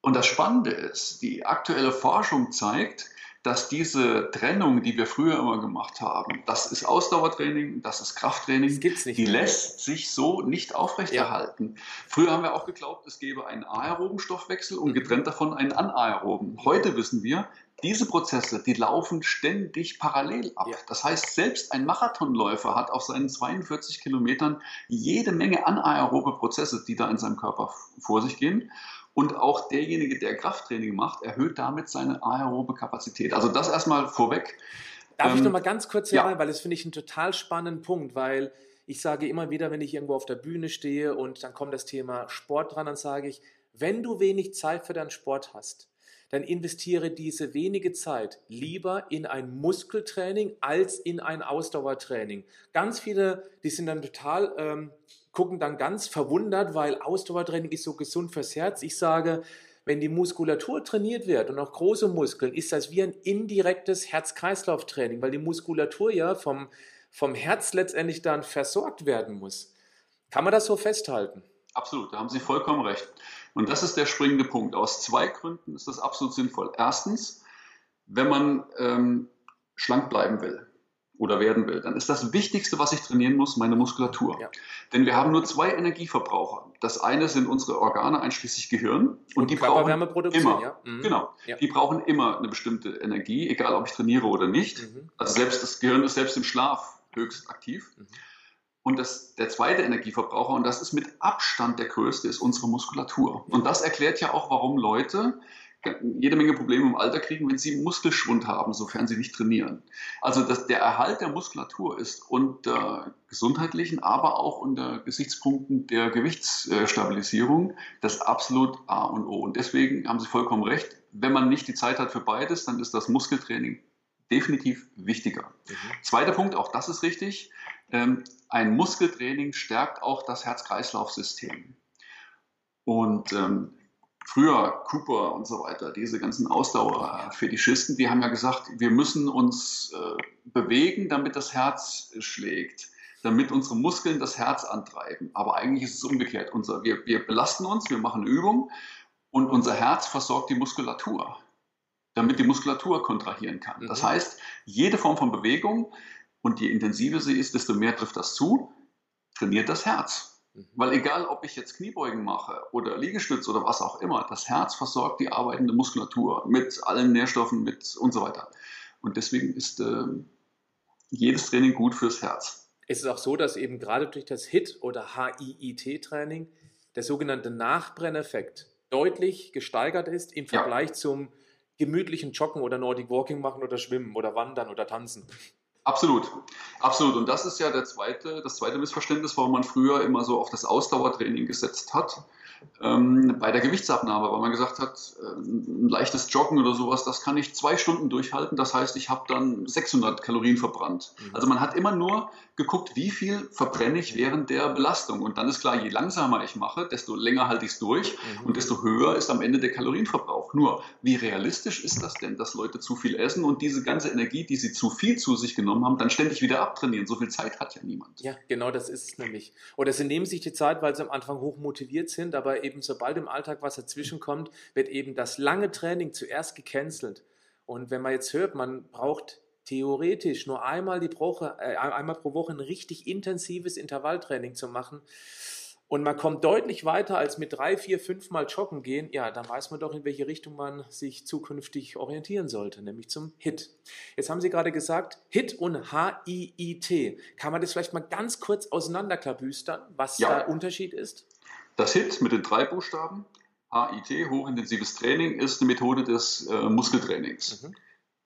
und das Spannende ist, die aktuelle Forschung zeigt, dass diese Trennung, die wir früher immer gemacht haben, das ist Ausdauertraining, das ist Krafttraining, das die mehr. lässt sich so nicht aufrechterhalten. Ja. Früher haben wir auch geglaubt, es gäbe einen aeroben Stoffwechsel und getrennt davon einen anaeroben. Heute wissen wir, diese Prozesse, die laufen ständig parallel ab. Ja. Das heißt, selbst ein Marathonläufer hat auf seinen 42 Kilometern jede Menge anaerobe Prozesse, die da in seinem Körper vor sich gehen. Und auch derjenige, der Krafttraining macht, erhöht damit seine aerobe Kapazität. Also das erstmal vorweg. Darf ähm, ich noch mal ganz kurz hier ja. rein, weil das finde ich einen total spannenden Punkt, weil ich sage immer wieder, wenn ich irgendwo auf der Bühne stehe und dann kommt das Thema Sport dran, dann sage ich, wenn du wenig Zeit für deinen Sport hast, dann investiere diese wenige Zeit lieber in ein Muskeltraining als in ein Ausdauertraining. Ganz viele, die sind dann total ähm, gucken dann ganz verwundert, weil Ausdauertraining ist so gesund fürs Herz. Ich sage, wenn die Muskulatur trainiert wird und auch große Muskeln, ist das wie ein indirektes Herz-Kreislauf-Training, weil die Muskulatur ja vom, vom Herz letztendlich dann versorgt werden muss. Kann man das so festhalten? Absolut, da haben Sie vollkommen recht. Und das ist der springende Punkt. Aus zwei Gründen ist das absolut sinnvoll. Erstens, wenn man ähm, schlank bleiben will, oder werden will, dann ist das Wichtigste, was ich trainieren muss, meine Muskulatur. Ja. Denn wir haben nur zwei Energieverbraucher. Das eine sind unsere Organe, einschließlich Gehirn. Und, und die brauchen immer, ja? mhm. genau, ja. die brauchen immer eine bestimmte Energie, egal ob ich trainiere oder nicht. Mhm. Also selbst das Gehirn ist selbst im Schlaf höchst aktiv. Mhm. Und das, der zweite Energieverbraucher, und das ist mit Abstand der größte, ist unsere Muskulatur. Und das erklärt ja auch, warum Leute jede Menge Probleme im Alter kriegen, wenn sie Muskelschwund haben, sofern sie nicht trainieren. Also das, der Erhalt der Muskulatur ist unter gesundheitlichen, aber auch unter Gesichtspunkten der Gewichtsstabilisierung das absolut A und O. Und deswegen haben Sie vollkommen recht, wenn man nicht die Zeit hat für beides, dann ist das Muskeltraining definitiv wichtiger. Mhm. Zweiter Punkt, auch das ist richtig, ähm, ein Muskeltraining stärkt auch das Herz-Kreislauf-System. Und ähm, früher Cooper und so weiter, diese ganzen Ausdauerfetischisten, die haben ja gesagt, wir müssen uns äh, bewegen, damit das Herz schlägt, damit unsere Muskeln das Herz antreiben. Aber eigentlich ist es umgekehrt. Unser, wir, wir belasten uns, wir machen Übung und unser Herz versorgt die Muskulatur, damit die Muskulatur kontrahieren kann. Das mhm. heißt, jede Form von Bewegung und je intensiver sie ist, desto mehr trifft das zu, trainiert das Herz. Mhm. Weil egal, ob ich jetzt Kniebeugen mache oder Liegestütz oder was auch immer, das Herz versorgt die arbeitende Muskulatur mit allen Nährstoffen mit und so weiter. Und deswegen ist äh, jedes Training gut fürs Herz. Es ist auch so, dass eben gerade durch das HIT oder HIIT-Training der sogenannte Nachbrenneffekt deutlich gesteigert ist im Vergleich ja. zum gemütlichen Joggen oder Nordic Walking machen oder Schwimmen oder Wandern oder Tanzen. Absolut, absolut. Und das ist ja der zweite, das zweite Missverständnis, warum man früher immer so auf das Ausdauertraining gesetzt hat ähm, bei der Gewichtsabnahme, weil man gesagt hat, äh, ein leichtes Joggen oder sowas, das kann ich zwei Stunden durchhalten. Das heißt, ich habe dann 600 Kalorien verbrannt. Mhm. Also man hat immer nur geguckt, wie viel verbrenne ich während der Belastung. Und dann ist klar, je langsamer ich mache, desto länger halte ich es durch mhm. und desto höher ist am Ende der Kalorienverbrauch. Nur, wie realistisch ist das denn, dass Leute zu viel essen und diese ganze Energie, die sie zu viel zu sich genommen haben, dann ständig wieder abtrainieren? So viel Zeit hat ja niemand. Ja, genau das ist es nämlich. Oder sie nehmen sich die Zeit, weil sie am Anfang hoch motiviert sind, aber eben sobald im Alltag was dazwischen kommt, wird eben das lange Training zuerst gecancelt. Und wenn man jetzt hört, man braucht theoretisch nur einmal, die Woche, äh, einmal pro Woche ein richtig intensives Intervalltraining zu machen und man kommt deutlich weiter als mit drei, vier, fünf Mal joggen gehen, ja, dann weiß man doch, in welche Richtung man sich zukünftig orientieren sollte, nämlich zum HIT. Jetzt haben Sie gerade gesagt, HIT und H-I-I-T. Kann man das vielleicht mal ganz kurz auseinanderklabüstern, was ja. der Unterschied ist? Das HIT mit den drei Buchstaben, HIT, hochintensives Training, ist eine Methode des äh, Muskeltrainings. Mhm.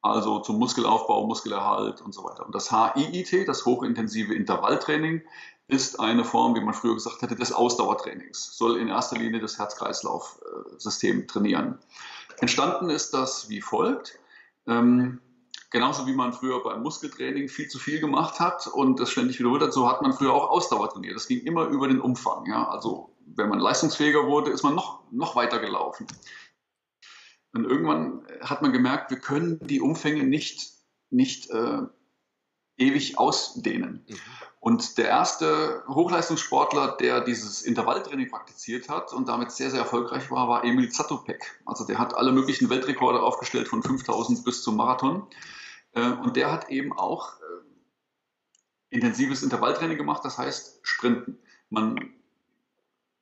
Also zum Muskelaufbau, Muskelerhalt und so weiter. Und das HIIT, das hochintensive Intervalltraining, ist eine Form, wie man früher gesagt hätte, des Ausdauertrainings. Soll in erster Linie das Herz-Kreislauf-System trainieren. Entstanden ist das wie folgt. Ähm, Genauso wie man früher beim Muskeltraining viel zu viel gemacht hat und das ständig wiederholt hat, so hat man früher auch Ausdauer trainiert. Das ging immer über den Umfang. Ja? Also wenn man leistungsfähiger wurde, ist man noch, noch weiter gelaufen. Und irgendwann hat man gemerkt, wir können die Umfänge nicht, nicht äh, ewig ausdehnen. Mhm. Und der erste Hochleistungssportler, der dieses Intervalltraining praktiziert hat und damit sehr, sehr erfolgreich war, war Emil Zatopek. Also der hat alle möglichen Weltrekorde aufgestellt, von 5000 bis zum Marathon. Äh, und der hat eben auch äh, intensives Intervalltraining gemacht, das heißt Sprinten. Man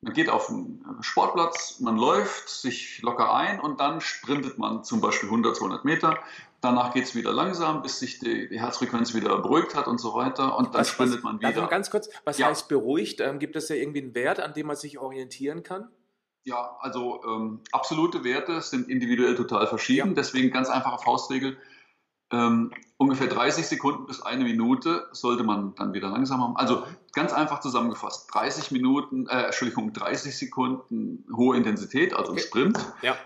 man geht auf einen Sportplatz, man läuft sich locker ein und dann sprintet man zum Beispiel 100, 200 Meter. Danach geht es wieder langsam, bis sich die, die, Herzfrequenz wieder beruhigt hat und so weiter. Und dann was, sprintet man wieder. Mal ganz kurz, was ja. heißt beruhigt? Ähm, gibt es ja irgendwie einen Wert, an dem man sich orientieren kann? Ja, also ähm, absolute Werte sind individuell total verschieden. Ja. Deswegen ganz einfache Faustregel. Ähm, ungefähr 30 Sekunden bis eine Minute sollte man dann wieder langsam haben. Also ganz einfach zusammengefasst, 30 Minuten, äh, Entschuldigung, 30 Sekunden hohe Intensität, also ein Sprint. Ja.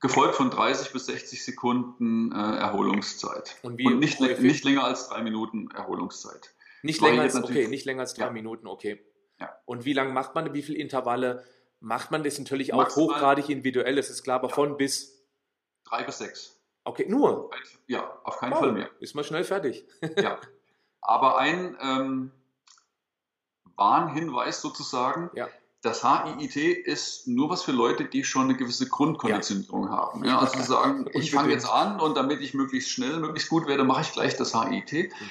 Gefolgt von 30 bis 60 Sekunden äh, Erholungszeit. Und, Und nicht, nicht, länger als drei Minuten Erholungszeit. Nicht länger als, okay, nicht länger als drei ja. Minuten, okay. Ja. Und wie lange macht man, wie viele Intervalle macht man? Das ist natürlich auch Maximal, hochgradig individuell, das ist klar, aber von bis? Drei bis sechs. Okay, nur? Ja, auf keinen oh, Fall mehr. Ist mal schnell fertig. ja. Aber ein ähm, Warnhinweis sozusagen. Ja. Das HIIT ist nur was für Leute, die schon eine gewisse Grundkonditionierung ja. haben. Ja, also sagen, ich fange jetzt an und damit ich möglichst schnell, möglichst gut werde, mache ich gleich das HIIT. Mhm.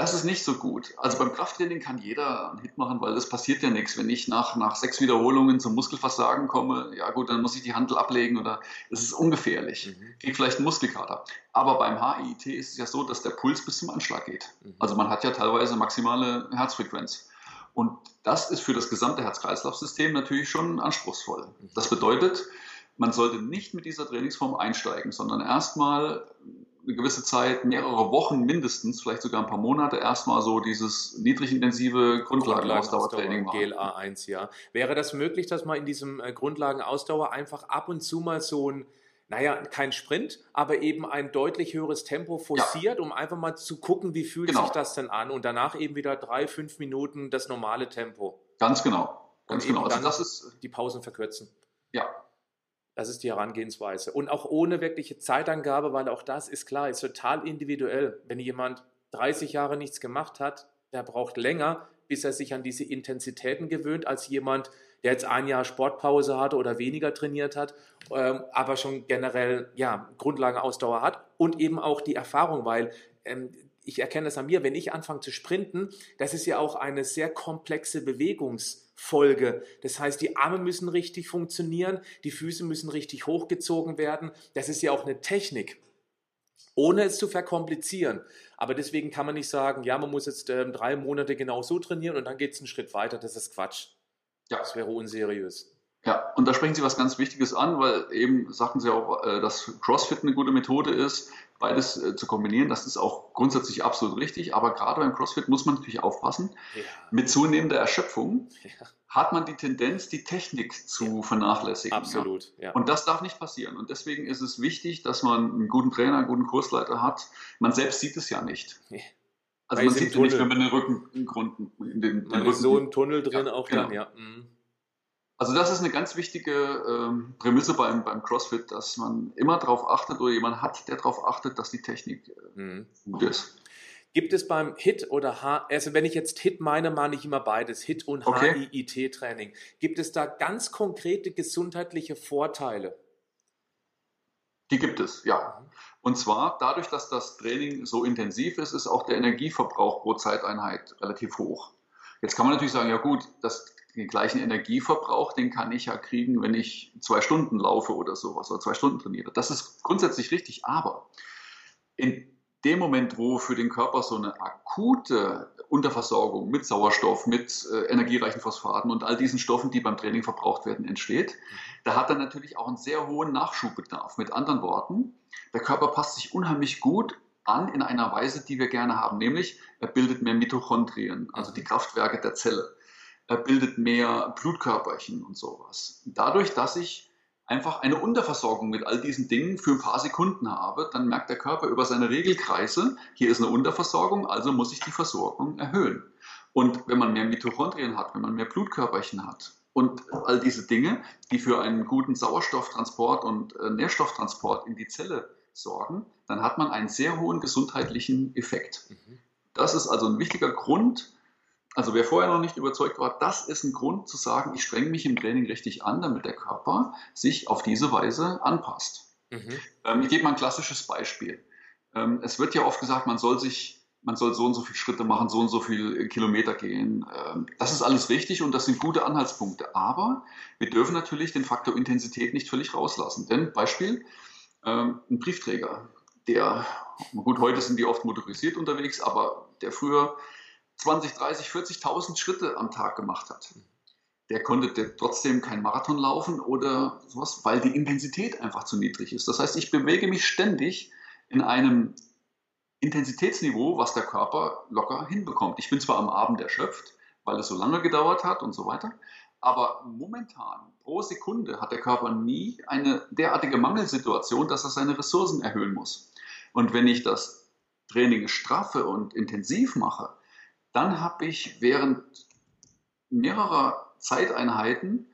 Das ist nicht so gut. Also beim Krafttraining kann jeder einen Hit machen, weil das passiert ja nichts. Wenn ich nach, nach sechs Wiederholungen zum Muskelversagen komme, ja gut, dann muss ich die Handel ablegen oder es ist ungefährlich. Mhm. Krieg vielleicht einen Muskelkater. Aber beim HIIT ist es ja so, dass der Puls bis zum Anschlag geht. Mhm. Also man hat ja teilweise maximale Herzfrequenz. Und das ist für das gesamte Herz-Kreislauf-System natürlich schon anspruchsvoll. Mhm. Das bedeutet, man sollte nicht mit dieser Trainingsform einsteigen, sondern erstmal eine gewisse Zeit, mehrere Wochen mindestens, vielleicht sogar ein paar Monate, erstmal so dieses niedrigintensive Grundlagenausdauertraining machen. GLA1, ja. Wäre das möglich, dass man in diesem äh, Grundlagenausdauer einfach ab und zu mal so ein naja, kein Sprint, aber eben ein deutlich höheres Tempo forciert, ja. um einfach mal zu gucken, wie fühlt genau. sich das denn an und danach eben wieder drei, fünf Minuten das normale Tempo. Ganz genau. Ganz und genau. Also das ist die Pausen verkürzen. Ja, das ist die Herangehensweise. Und auch ohne wirkliche Zeitangabe, weil auch das ist klar, ist total individuell. Wenn jemand 30 Jahre nichts gemacht hat, der braucht länger, bis er sich an diese Intensitäten gewöhnt, als jemand, der jetzt ein Jahr Sportpause hatte oder weniger trainiert hat, ähm, aber schon generell ja, Grundlagenausdauer hat und eben auch die Erfahrung, weil ähm, ich erkenne das an mir, wenn ich anfange zu sprinten, das ist ja auch eine sehr komplexe Bewegungs- Folge. Das heißt, die Arme müssen richtig funktionieren, die Füße müssen richtig hochgezogen werden. Das ist ja auch eine Technik, ohne es zu verkomplizieren. Aber deswegen kann man nicht sagen, ja, man muss jetzt äh, drei Monate genau so trainieren und dann geht es einen Schritt weiter. Das ist Quatsch. Ja. Das wäre unseriös. Ja, und da sprechen Sie was ganz Wichtiges an, weil eben sagten Sie auch, äh, dass CrossFit eine gute Methode ist, beides äh, zu kombinieren. Das ist auch grundsätzlich absolut richtig, aber gerade beim CrossFit muss man natürlich aufpassen. Ja. Mit zunehmender Erschöpfung ja. hat man die Tendenz, die Technik zu vernachlässigen. Absolut. Ja. Und das darf nicht passieren. Und deswegen ist es wichtig, dass man einen guten Trainer, einen guten Kursleiter hat. Man selbst sieht es ja nicht. Also man sieht es nicht, wenn man den Rücken in den, den man Rücken ist so im Tunnel drin auch genau. dann, ja. Mhm. Also das ist eine ganz wichtige ähm, Prämisse beim, beim CrossFit, dass man immer darauf achtet oder jemand hat, der darauf achtet, dass die Technik äh, mhm. gut ist. Gibt es beim HIT oder H, also wenn ich jetzt HIT meine, meine ich immer beides, HIT und okay. HIIT-Training. Gibt es da ganz konkrete gesundheitliche Vorteile? Die gibt es, ja. Und zwar dadurch, dass das Training so intensiv ist, ist auch der Energieverbrauch pro Zeiteinheit relativ hoch. Jetzt kann man natürlich sagen, ja gut, das den gleichen Energieverbrauch, den kann ich ja kriegen, wenn ich zwei Stunden laufe oder sowas oder zwei Stunden trainiere. Das ist grundsätzlich richtig, aber in dem Moment, wo für den Körper so eine akute Unterversorgung mit Sauerstoff, mit äh, energiereichen Phosphaten und all diesen Stoffen, die beim Training verbraucht werden, entsteht, mhm. da hat er natürlich auch einen sehr hohen Nachschubbedarf. Mit anderen Worten, der Körper passt sich unheimlich gut an in einer Weise, die wir gerne haben, nämlich er bildet mehr Mitochondrien, also die Kraftwerke der Zelle. Er bildet mehr Blutkörperchen und sowas. Dadurch, dass ich einfach eine Unterversorgung mit all diesen Dingen für ein paar Sekunden habe, dann merkt der Körper über seine Regelkreise, hier ist eine Unterversorgung, also muss ich die Versorgung erhöhen. Und wenn man mehr Mitochondrien hat, wenn man mehr Blutkörperchen hat und all diese Dinge, die für einen guten Sauerstofftransport und äh, Nährstofftransport in die Zelle sorgen, dann hat man einen sehr hohen gesundheitlichen Effekt. Mhm. Das ist also ein wichtiger Grund, also wer vorher noch nicht überzeugt war, das ist ein Grund zu sagen, ich strenge mich im Training richtig an, damit der Körper sich auf diese Weise anpasst. Mhm. Ähm, ich gebe mal ein klassisches Beispiel. Ähm, es wird ja oft gesagt, man soll sich, man soll so und so viele Schritte machen, so und so viele Kilometer gehen. Ähm, das ist alles richtig und das sind gute Anhaltspunkte. Aber wir dürfen natürlich den Faktor Intensität nicht völlig rauslassen. Denn Beispiel, ähm, ein Briefträger, der, gut, heute sind die oft motorisiert unterwegs, aber der früher 20, 30, 40.000 Schritte am Tag gemacht hat, der konnte trotzdem kein Marathon laufen oder sowas, weil die Intensität einfach zu niedrig ist. Das heißt, ich bewege mich ständig in einem Intensitätsniveau, was der Körper locker hinbekommt. Ich bin zwar am Abend erschöpft, weil es so lange gedauert hat und so weiter, aber momentan pro Sekunde hat der Körper nie eine derartige Mangelsituation, dass er seine Ressourcen erhöhen muss. Und wenn ich das Training straffe und intensiv mache, dann habe ich während mehrerer Zeiteinheiten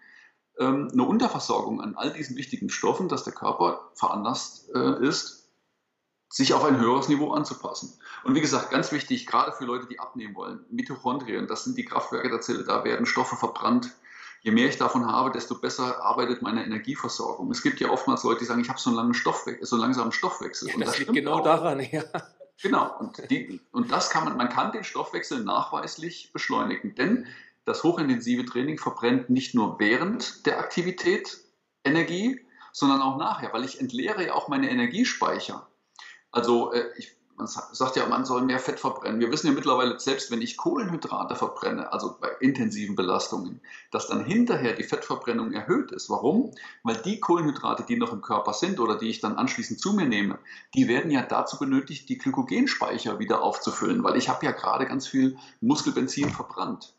ähm, eine Unterversorgung an all diesen wichtigen Stoffen, dass der Körper veranlasst äh, ist, sich auf ein höheres Niveau anzupassen. Und wie gesagt, ganz wichtig, gerade für Leute, die abnehmen wollen, Mitochondrien, das sind die Kraftwerke der Zelle, da werden Stoffe verbrannt. Je mehr ich davon habe, desto besser arbeitet meine Energieversorgung. Es gibt ja oftmals Leute, die sagen, ich habe so einen langen Stoffwechsel, so einen langsamen Stoffwechsel. Ja, das, das liegt genau auch. daran, ja. Genau, und, die, und das kann man, man kann den Stoffwechsel nachweislich beschleunigen, denn das hochintensive Training verbrennt nicht nur während der Aktivität Energie, sondern auch nachher, weil ich entleere ja auch meine Energiespeicher. Also äh, ich man sagt ja, man soll mehr Fett verbrennen. Wir wissen ja mittlerweile, selbst wenn ich Kohlenhydrate verbrenne, also bei intensiven Belastungen, dass dann hinterher die Fettverbrennung erhöht ist. Warum? Weil die Kohlenhydrate, die noch im Körper sind oder die ich dann anschließend zu mir nehme, die werden ja dazu benötigt, die Glykogenspeicher wieder aufzufüllen, weil ich habe ja gerade ganz viel Muskelbenzin verbrannt.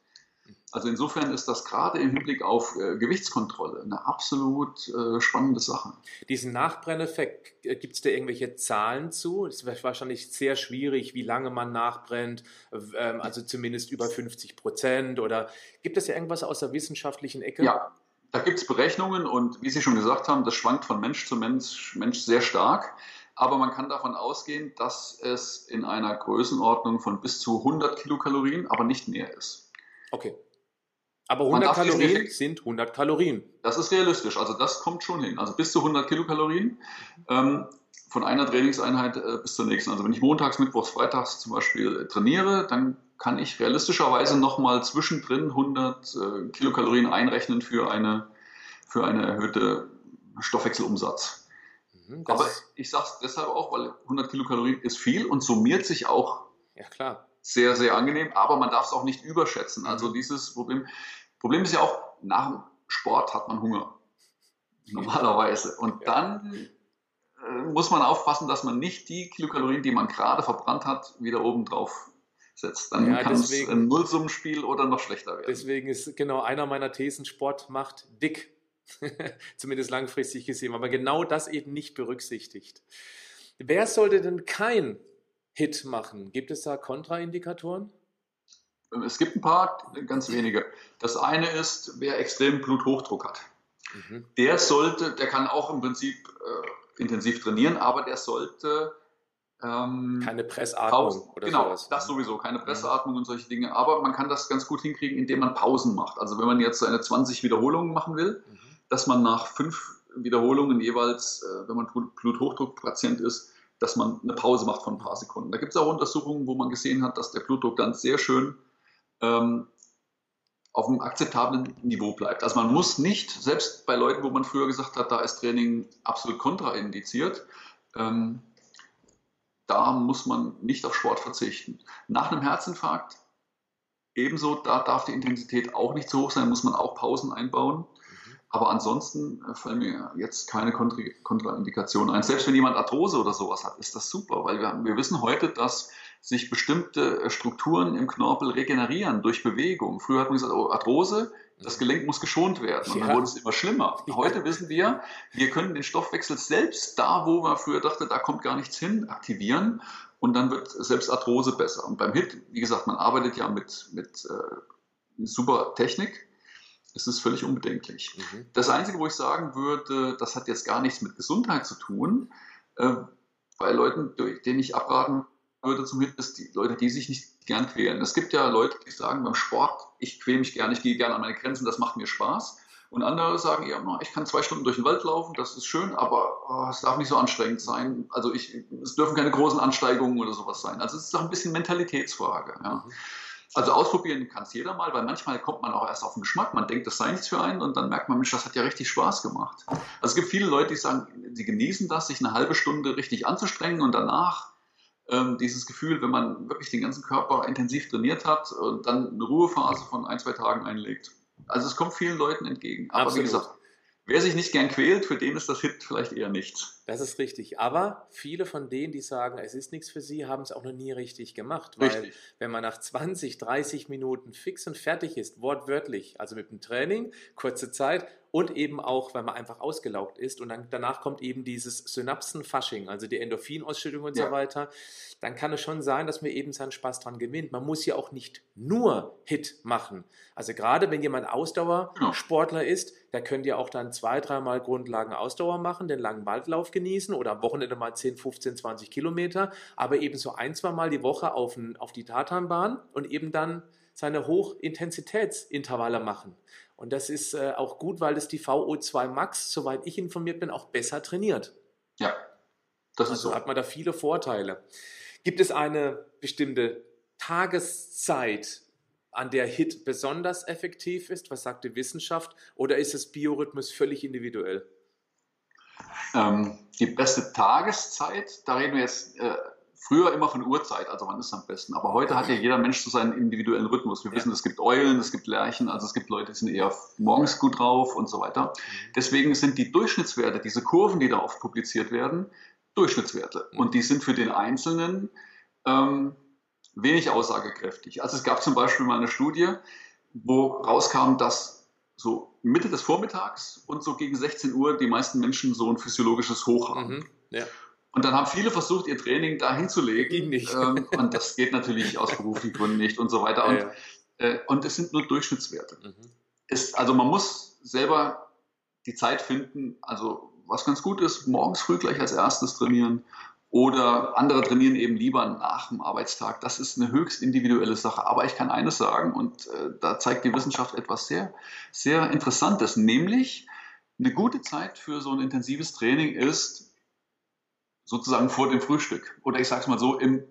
Also insofern ist das gerade im Hinblick auf äh, Gewichtskontrolle eine absolut äh, spannende Sache. Diesen Nachbrenneffekt, äh, gibt es da irgendwelche Zahlen zu? Es ist wahrscheinlich sehr schwierig, wie lange man nachbrennt, ähm, also zumindest über 50 Prozent. Oder gibt es ja irgendwas aus der wissenschaftlichen Ecke? Ja, da gibt es Berechnungen und wie Sie schon gesagt haben, das schwankt von Mensch zu Mensch, Mensch sehr stark. Aber man kann davon ausgehen, dass es in einer Größenordnung von bis zu 100 Kilokalorien, aber nicht mehr ist. Okay. Aber 100 Kalorien sind 100 Kalorien. Das ist realistisch, also das kommt schon hin. Also bis zu 100 Kilokalorien ähm, von einer Trainingseinheit äh, bis zur nächsten. Also wenn ich montags, mittwochs, freitags zum Beispiel äh, trainiere, dann kann ich realistischerweise nochmal zwischendrin 100 äh, Kilokalorien einrechnen für eine, für eine erhöhte Stoffwechselumsatz. Mhm, Aber ich sage es deshalb auch, weil 100 Kilokalorien ist viel und summiert sich auch ja, klar. Sehr, sehr angenehm. Aber man darf es auch nicht überschätzen. Also mhm. dieses Problem, Problem ist ja auch, nach dem Sport hat man Hunger. Normalerweise. Und dann äh, muss man aufpassen, dass man nicht die Kilokalorien, die man gerade verbrannt hat, wieder oben drauf setzt. Dann ja, kann deswegen, es ein Nullsummenspiel oder noch schlechter werden. Deswegen ist genau einer meiner Thesen, Sport macht dick. Zumindest langfristig gesehen, aber genau das eben nicht berücksichtigt. Wer sollte denn kein Hit machen? Gibt es da Kontraindikatoren? Es gibt ein paar, ganz wenige. Das eine ist, wer extremen Bluthochdruck hat. Mhm. Der sollte, der kann auch im Prinzip äh, intensiv trainieren, aber der sollte ähm, keine Pressatmung Pausen, oder genau, sowas. das sowieso, keine mhm. Pressatmung mhm. und solche Dinge. Aber man kann das ganz gut hinkriegen, indem man Pausen macht. Also wenn man jetzt seine 20 Wiederholungen machen will, mhm. dass man nach fünf Wiederholungen jeweils, äh, wenn man Bluthochdruckpatient ist, dass man eine Pause macht von ein paar Sekunden. Da gibt es auch Untersuchungen, wo man gesehen hat, dass der Blutdruck dann sehr schön ähm, auf einem akzeptablen Niveau bleibt. Also man muss nicht, selbst bei Leuten, wo man früher gesagt hat, da ist Training absolut kontraindiziert, ähm, da muss man nicht auf Sport verzichten. Nach einem Herzinfarkt ebenso, da darf die Intensität auch nicht zu hoch sein, muss man auch Pausen einbauen. Aber ansonsten äh, fallen mir jetzt keine Kontraindikationen ein. Selbst wenn jemand Arthrose oder sowas hat, ist das super, weil wir, wir wissen heute, dass sich bestimmte äh, Strukturen im Knorpel regenerieren durch Bewegung. Früher hat man gesagt, oh, Arthrose, Das Gelenk muss geschont werden. Und ja. dann wurde es immer schlimmer. Ja. Heute wissen wir, wir können den Stoffwechsel selbst da, wo man früher dachte, da kommt gar nichts hin, aktivieren. Und dann wird selbst Arthrose besser. Und beim HIT, wie gesagt, man arbeitet ja mit, mit äh, super Technik. Es ist völlig unbedenklich. Mhm. Das Einzige, wo ich sagen würde, das hat jetzt gar nichts mit Gesundheit zu tun, äh, bei Leuten, denen ich abraten würde zum HIT, ist die Leute, die sich nicht gern quälen. Es gibt ja Leute, die sagen beim Sport, ich quäle mich gerne, ich gehe gerne an meine Grenzen, das macht mir Spaß. Und andere sagen, ja, ich kann zwei Stunden durch den Wald laufen, das ist schön, aber oh, es darf nicht so anstrengend sein. Also ich, es dürfen keine großen Ansteigungen oder sowas sein. Also es ist auch ein bisschen Mentalitätsfrage. Ja. Mhm. Also ausprobieren kann es jeder mal, weil manchmal kommt man auch erst auf den Geschmack. Man denkt, das sei nichts für einen und dann merkt man, Mensch, das hat ja richtig Spaß gemacht. Also es gibt viele Leute, die sagen, sie genießen das, sich eine halbe Stunde richtig anzustrengen und danach ähm, dieses Gefühl, wenn man wirklich den ganzen Körper intensiv trainiert hat und dann eine Ruhephase von ein, zwei Tagen einlegt. Also es kommt vielen Leuten entgegen. Aber Absolut. wie gesagt, wer sich nicht gern quält, für den ist das Hit vielleicht eher nichts. Das ist richtig. Aber viele von denen, die sagen, es ist nichts für sie, haben es auch noch nie richtig gemacht. Weil richtig. wenn man nach 20, 30 Minuten fix und fertig ist, wortwörtlich, also mit dem Training, kurze Zeit und eben auch, weil man einfach ausgelaugt ist und dann danach kommt eben dieses Synapsenfasching, also die Endorphinausschüttung und ja. so weiter, dann kann es schon sein, dass man eben seinen Spaß dran gewinnt. Man muss ja auch nicht nur Hit machen. Also gerade wenn jemand Ausdauersportler genau. ist, der könnte ja auch dann zwei, dreimal Grundlagen Ausdauer machen, den langen Waldlauf genießen oder am Wochenende mal 10, 15, 20 Kilometer, aber eben so ein, zwei Mal die Woche auf, auf die Tatanbahn und eben dann seine Hochintensitätsintervalle machen. Und das ist äh, auch gut, weil das die VO2 Max, soweit ich informiert bin, auch besser trainiert. Ja, das also ist so. hat man da viele Vorteile. Gibt es eine bestimmte Tageszeit, an der HIT besonders effektiv ist? Was sagt die Wissenschaft? Oder ist das Biorhythmus völlig individuell? Ähm, die beste Tageszeit, da reden wir jetzt äh, früher immer von Uhrzeit, also wann ist es am besten. Aber heute hat ja jeder Mensch so seinen individuellen Rhythmus. Wir ja. wissen, es gibt Eulen, es gibt Lerchen, also es gibt Leute, die sind eher morgens gut drauf und so weiter. Mhm. Deswegen sind die Durchschnittswerte, diese Kurven, die da oft publiziert werden, Durchschnittswerte. Mhm. Und die sind für den Einzelnen ähm, wenig aussagekräftig. Also es gab zum Beispiel mal eine Studie, wo rauskam, dass so Mitte des Vormittags und so gegen 16 Uhr die meisten Menschen so ein physiologisches Hoch haben. Mhm, ja. Und dann haben viele versucht, ihr Training da hinzulegen. Ging nicht. Ähm, und das geht natürlich aus beruflichen Gründen nicht und so weiter. Und, ja, ja. Äh, und es sind nur Durchschnittswerte. Mhm. Ist, also man muss selber die Zeit finden, also was ganz gut ist, morgens früh gleich als erstes trainieren oder andere trainieren eben lieber nach dem Arbeitstag. Das ist eine höchst individuelle Sache. Aber ich kann eines sagen, und äh, da zeigt die Wissenschaft etwas sehr, sehr Interessantes, nämlich eine gute Zeit für so ein intensives Training ist sozusagen vor dem Frühstück. Oder ich sage es mal so, im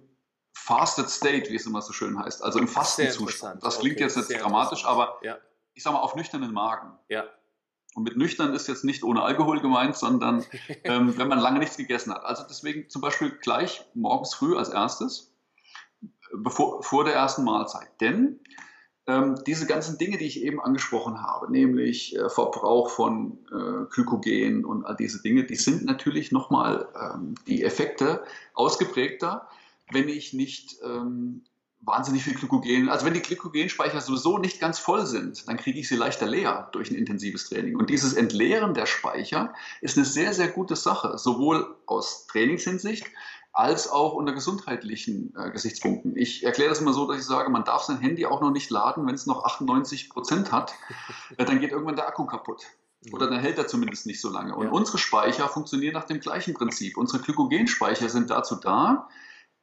Fasted State, wie es immer so schön heißt, also im Fastenzustand. Das klingt okay, jetzt nicht dramatisch, aber ja. ich sage mal auf nüchternen Magen. Ja. Und mit nüchtern ist jetzt nicht ohne Alkohol gemeint, sondern ähm, wenn man lange nichts gegessen hat. Also deswegen zum Beispiel gleich morgens früh als erstes, bevor, vor der ersten Mahlzeit. Denn ähm, diese ganzen Dinge, die ich eben angesprochen habe, nämlich äh, Verbrauch von äh, Glykogen und all diese Dinge, die sind natürlich nochmal ähm, die Effekte ausgeprägter, wenn ich nicht ähm, wahnsinnig viel Glykogen. Also wenn die Glykogenspeicher sowieso nicht ganz voll sind, dann kriege ich sie leichter leer durch ein intensives Training. Und dieses Entleeren der Speicher ist eine sehr, sehr gute Sache, sowohl aus Trainingshinsicht als auch unter gesundheitlichen äh, Gesichtspunkten. Ich erkläre das immer so, dass ich sage, man darf sein Handy auch noch nicht laden, wenn es noch 98 Prozent hat, dann geht irgendwann der Akku kaputt. Oder dann hält er zumindest nicht so lange. Und ja. unsere Speicher funktionieren nach dem gleichen Prinzip. Unsere Glykogenspeicher sind dazu da,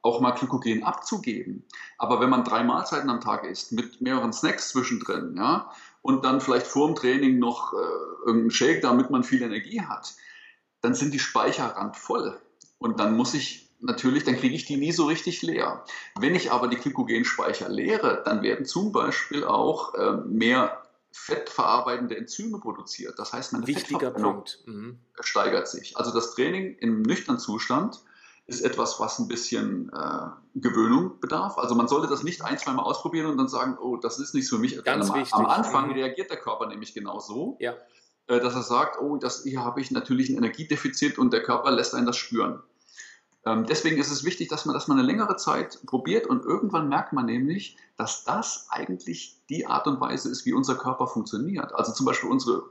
auch mal Glykogen abzugeben. Aber wenn man drei Mahlzeiten am Tag isst, mit mehreren Snacks zwischendrin, ja, und dann vielleicht vor dem Training noch äh, irgendeinen Shake, damit man viel Energie hat, dann sind die Speicher randvoll. Und dann muss ich natürlich, dann kriege ich die nie so richtig leer. Wenn ich aber die Glykogenspeicher leere, dann werden zum Beispiel auch äh, mehr fettverarbeitende Enzyme produziert. Das heißt, meine Wichtiger Punkt. Mhm. steigert sich. Also das Training im nüchternen Zustand ist etwas, was ein bisschen äh, Gewöhnung bedarf. Also man sollte das nicht ein, zwei Mal ausprobieren und dann sagen, oh, das ist nichts für mich. Ganz am, wichtig. Am Anfang mhm. reagiert der Körper nämlich genau so, ja. äh, dass er sagt, oh, das, hier habe ich natürlich ein Energiedefizit und der Körper lässt einen das spüren. Ähm, deswegen ist es wichtig, dass man das mal eine längere Zeit probiert und irgendwann merkt man nämlich, dass das eigentlich die Art und Weise ist, wie unser Körper funktioniert. Also zum Beispiel unsere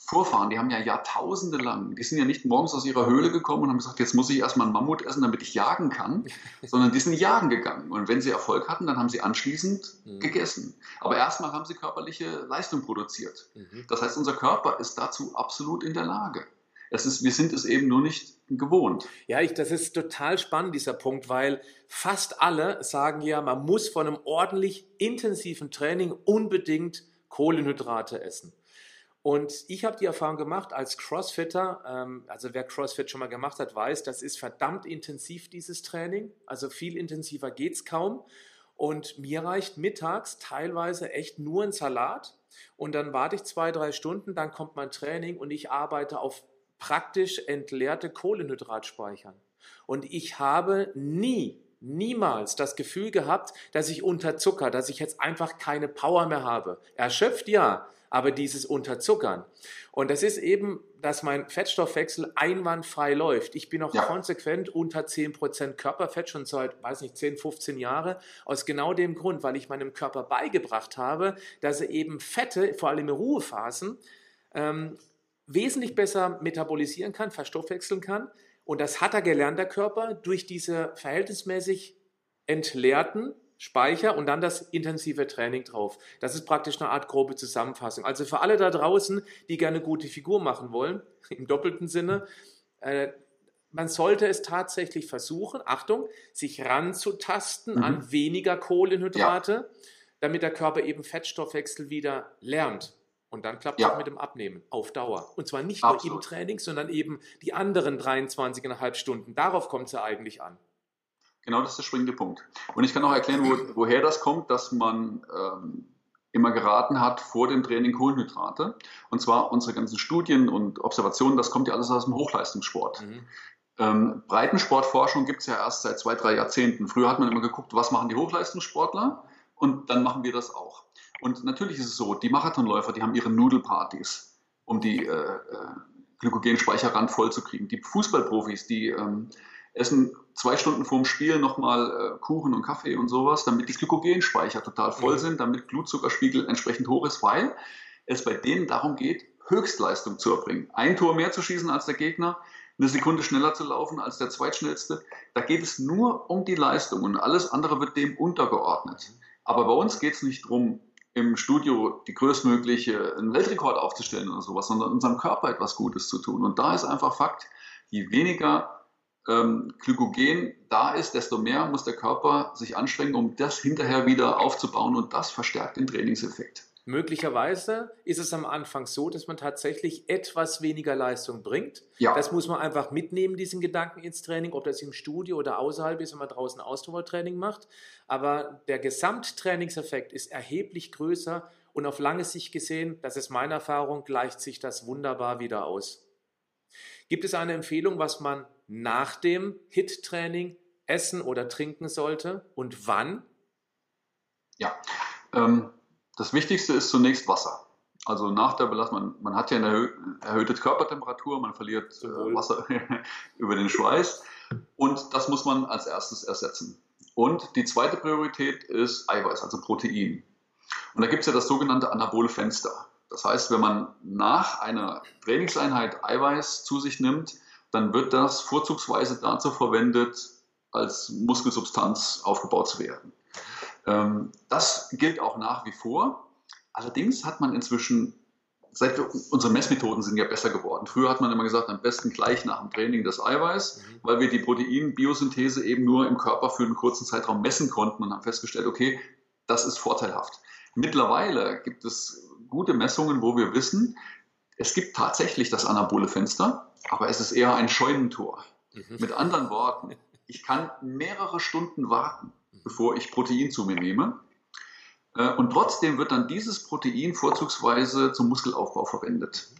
Vorfahren, die haben ja Jahrtausende lang, die sind ja nicht morgens aus ihrer Höhle gekommen und haben gesagt, jetzt muss ich erstmal einen Mammut essen, damit ich jagen kann, sondern die sind jagen gegangen. Und wenn sie Erfolg hatten, dann haben sie anschließend mhm. gegessen. Aber erstmal haben sie körperliche Leistung produziert. Mhm. Das heißt, unser Körper ist dazu absolut in der Lage. Es ist, wir sind es eben nur nicht gewohnt. Ja, ich, das ist total spannend, dieser Punkt, weil fast alle sagen ja, man muss von einem ordentlich intensiven Training unbedingt Kohlenhydrate essen. Und ich habe die Erfahrung gemacht als Crossfitter, ähm, also wer Crossfit schon mal gemacht hat, weiß, das ist verdammt intensiv, dieses Training. Also viel intensiver geht es kaum. Und mir reicht mittags teilweise echt nur ein Salat. Und dann warte ich zwei, drei Stunden, dann kommt mein Training und ich arbeite auf praktisch entleerte Kohlenhydratspeichern. Und ich habe nie, niemals das Gefühl gehabt, dass ich unterzucker, dass ich jetzt einfach keine Power mehr habe. Erschöpft ja, aber dieses Unterzuckern. Und das ist eben, dass mein Fettstoffwechsel einwandfrei läuft. Ich bin auch ja. konsequent unter 10% Körperfett schon seit, weiß nicht, 10, 15 Jahre. Aus genau dem Grund, weil ich meinem Körper beigebracht habe, dass er eben Fette, vor allem in Ruhephasen, ähm, wesentlich besser metabolisieren kann, verstoffwechseln kann. Und das hat er gelernt, der Körper, durch diese verhältnismäßig entleerten Speicher und dann das intensive Training drauf. Das ist praktisch eine Art grobe Zusammenfassung. Also für alle da draußen, die gerne gute Figur machen wollen, im doppelten Sinne, äh, man sollte es tatsächlich versuchen, Achtung, sich ranzutasten mhm. an weniger Kohlenhydrate, ja. damit der Körper eben Fettstoffwechsel wieder lernt. Und dann klappt es ja. auch mit dem Abnehmen auf Dauer. Und zwar nicht Absolut. nur im Training, sondern eben die anderen 23,5 Stunden. Darauf kommt es ja eigentlich an. Genau das ist der springende Punkt. Und ich kann auch erklären, wo, woher das kommt, dass man ähm, immer geraten hat vor dem Training Kohlenhydrate. Und zwar unsere ganzen Studien und Observationen, das kommt ja alles aus dem Hochleistungssport. Mhm. Ähm, Breitensportforschung gibt es ja erst seit zwei, drei Jahrzehnten. Früher hat man immer geguckt, was machen die Hochleistungssportler und dann machen wir das auch. Und natürlich ist es so, die Marathonläufer, die haben ihre Nudelpartys, um die äh, äh, Glykogenspeicherrand voll zu kriegen. Die Fußballprofis, die ähm, essen zwei Stunden vorm Spiel nochmal äh, Kuchen und Kaffee und sowas, damit die Glykogenspeicher total voll mhm. sind, damit Blutzuckerspiegel entsprechend hoch ist, weil es bei denen darum geht, Höchstleistung zu erbringen. Ein Tor mehr zu schießen als der Gegner, eine Sekunde schneller zu laufen als der Zweitschnellste. Da geht es nur um die Leistung und alles andere wird dem untergeordnet. Aber bei uns geht es nicht darum, im Studio die größtmögliche einen Weltrekord aufzustellen oder sowas, sondern unserem Körper etwas Gutes zu tun. Und da ist einfach Fakt, je weniger ähm, Glykogen da ist, desto mehr muss der Körper sich anstrengen, um das hinterher wieder aufzubauen und das verstärkt den Trainingseffekt. Möglicherweise ist es am Anfang so, dass man tatsächlich etwas weniger Leistung bringt. Ja. Das muss man einfach mitnehmen, diesen Gedanken ins Training, ob das im Studio oder außerhalb ist, wenn man draußen Ausdauertraining macht. Aber der Gesamttrainingseffekt ist erheblich größer und auf lange Sicht gesehen, das ist meine Erfahrung, gleicht sich das wunderbar wieder aus. Gibt es eine Empfehlung, was man nach dem HIT-Training essen oder trinken sollte und wann? Ja, ähm, das Wichtigste ist zunächst Wasser. Also nach der Belastung, man, man hat ja eine erhöhte Körpertemperatur, man verliert äh, Wasser über den Schweiß und das muss man als erstes ersetzen. Und die zweite Priorität ist Eiweiß, also Protein. Und da gibt es ja das sogenannte anabole Fenster. Das heißt, wenn man nach einer Trainingseinheit Eiweiß zu sich nimmt, dann wird das vorzugsweise dazu verwendet, als Muskelsubstanz aufgebaut zu werden. Ähm, das gilt auch nach wie vor. Allerdings hat man inzwischen, seit wir, unsere Messmethoden sind ja besser geworden. Früher hat man immer gesagt, am besten gleich nach dem Training das Eiweiß, mhm. weil wir die Proteinbiosynthese eben nur im Körper für einen kurzen Zeitraum messen konnten und haben festgestellt, okay, das ist vorteilhaft. Mittlerweile gibt es gute Messungen, wo wir wissen, es gibt tatsächlich das anabole Fenster, aber es ist eher ein Scheunentor. Mhm. Mit anderen Worten, ich kann mehrere Stunden warten bevor ich Protein zu mir nehme. Äh, und trotzdem wird dann dieses Protein vorzugsweise zum Muskelaufbau verwendet.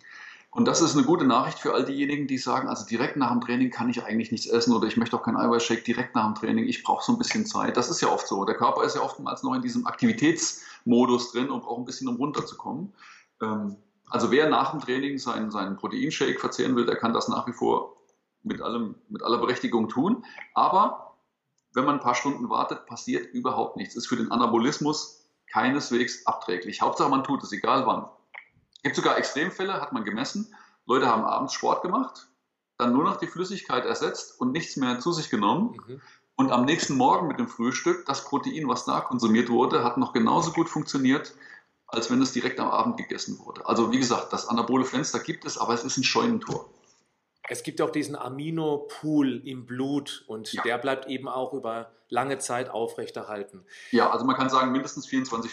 Und das ist eine gute Nachricht für all diejenigen, die sagen, also direkt nach dem Training kann ich eigentlich nichts essen oder ich möchte auch keinen Eiweißshake direkt nach dem Training, ich brauche so ein bisschen Zeit. Das ist ja oft so. Der Körper ist ja oftmals noch in diesem Aktivitätsmodus drin und braucht ein bisschen, um runterzukommen. Ähm, also wer nach dem Training seinen, seinen Proteinshake verzehren will, der kann das nach wie vor mit, allem, mit aller Berechtigung tun. Aber wenn man ein paar Stunden wartet, passiert überhaupt nichts. Ist für den Anabolismus keineswegs abträglich. Hauptsache man tut es, egal wann. Es gibt sogar Extremfälle, hat man gemessen. Leute haben abends Sport gemacht, dann nur noch die Flüssigkeit ersetzt und nichts mehr zu sich genommen. Mhm. Und am nächsten Morgen mit dem Frühstück, das Protein, was da konsumiert wurde, hat noch genauso gut funktioniert, als wenn es direkt am Abend gegessen wurde. Also wie gesagt, das anabole Fenster gibt es, aber es ist ein Scheunentor. Es gibt auch diesen Aminopool im Blut und ja. der bleibt eben auch über lange Zeit aufrechterhalten. Ja, also man kann sagen, mindestens 24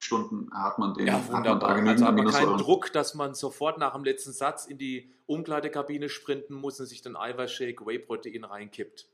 Stunden hat man den. Ja, wunderbar. Hat man da also aber keinen Druck, dass man sofort nach dem letzten Satz in die Umkleidekabine sprinten muss und sich dann Eiweißshake, Whey-Protein reinkippt.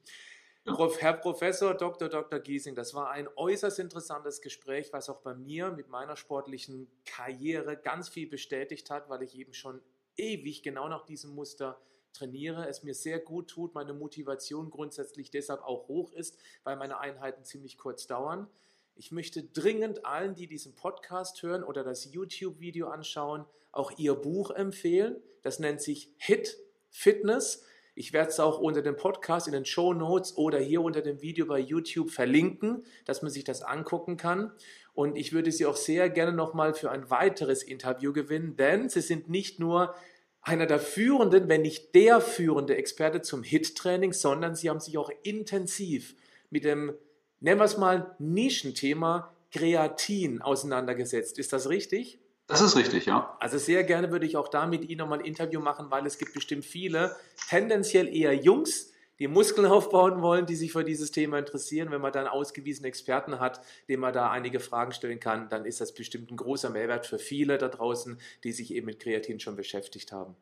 Herr Professor Dr. Dr. Giesing, das war ein äußerst interessantes Gespräch, was auch bei mir mit meiner sportlichen Karriere ganz viel bestätigt hat, weil ich eben schon ewig genau nach diesem Muster trainiere, es mir sehr gut tut, meine Motivation grundsätzlich deshalb auch hoch ist, weil meine Einheiten ziemlich kurz dauern. Ich möchte dringend allen, die diesen Podcast hören oder das YouTube-Video anschauen, auch ihr Buch empfehlen. Das nennt sich Hit Fitness. Ich werde es auch unter dem Podcast in den Show Notes oder hier unter dem Video bei YouTube verlinken, dass man sich das angucken kann. Und ich würde Sie auch sehr gerne nochmal für ein weiteres Interview gewinnen, denn Sie sind nicht nur einer der führenden, wenn nicht der führende Experte zum HIT-Training, sondern Sie haben sich auch intensiv mit dem nennen wir es mal, Nischenthema Kreatin auseinandergesetzt. Ist das richtig? Das ist richtig, ja. Also sehr gerne würde ich auch da mit Ihnen nochmal ein Interview machen, weil es gibt bestimmt viele, tendenziell eher Jungs, die Muskeln aufbauen wollen, die sich für dieses Thema interessieren. Wenn man dann ausgewiesene Experten hat, dem man da einige Fragen stellen kann, dann ist das bestimmt ein großer Mehrwert für viele da draußen, die sich eben mit Kreatin schon beschäftigt haben.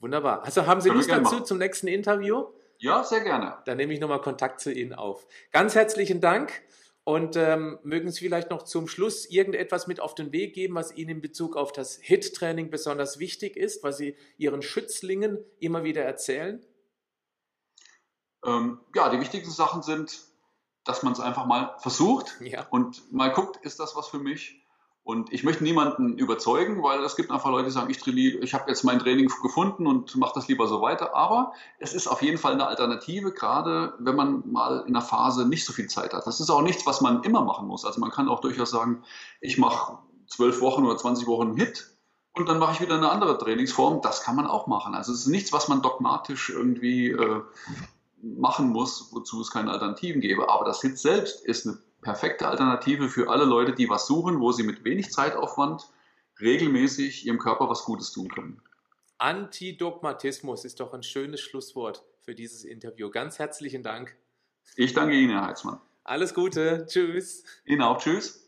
Wunderbar. Also haben Sie Lust dazu zum nächsten Interview? Ja, sehr gerne. Dann nehme ich nochmal Kontakt zu Ihnen auf. Ganz herzlichen Dank und ähm, mögen Sie vielleicht noch zum Schluss irgendetwas mit auf den Weg geben, was Ihnen in Bezug auf das HIT-Training besonders wichtig ist, was Sie Ihren Schützlingen immer wieder erzählen? Ähm, ja, die wichtigsten Sachen sind, dass man es einfach mal versucht ja. und mal guckt, ist das was für mich? Und ich möchte niemanden überzeugen, weil es gibt einfach Leute, die sagen, ich, ich habe jetzt mein Training gefunden und mache das lieber so weiter. Aber es ist auf jeden Fall eine Alternative, gerade wenn man mal in einer Phase nicht so viel Zeit hat. Das ist auch nichts, was man immer machen muss. Also man kann auch durchaus sagen, ich mache zwölf Wochen oder 20 Wochen Hit und dann mache ich wieder eine andere Trainingsform. Das kann man auch machen. Also es ist nichts, was man dogmatisch irgendwie äh, machen muss, wozu es keine Alternativen gäbe. Aber das Hit selbst ist eine perfekte Alternative für alle Leute, die was suchen, wo sie mit wenig Zeitaufwand regelmäßig ihrem Körper was Gutes tun können. Antidogmatismus ist doch ein schönes Schlusswort für dieses Interview. Ganz herzlichen Dank. Ich danke Ihnen, Herr Heitzmann. Alles Gute. Tschüss. Ihnen auch. Tschüss.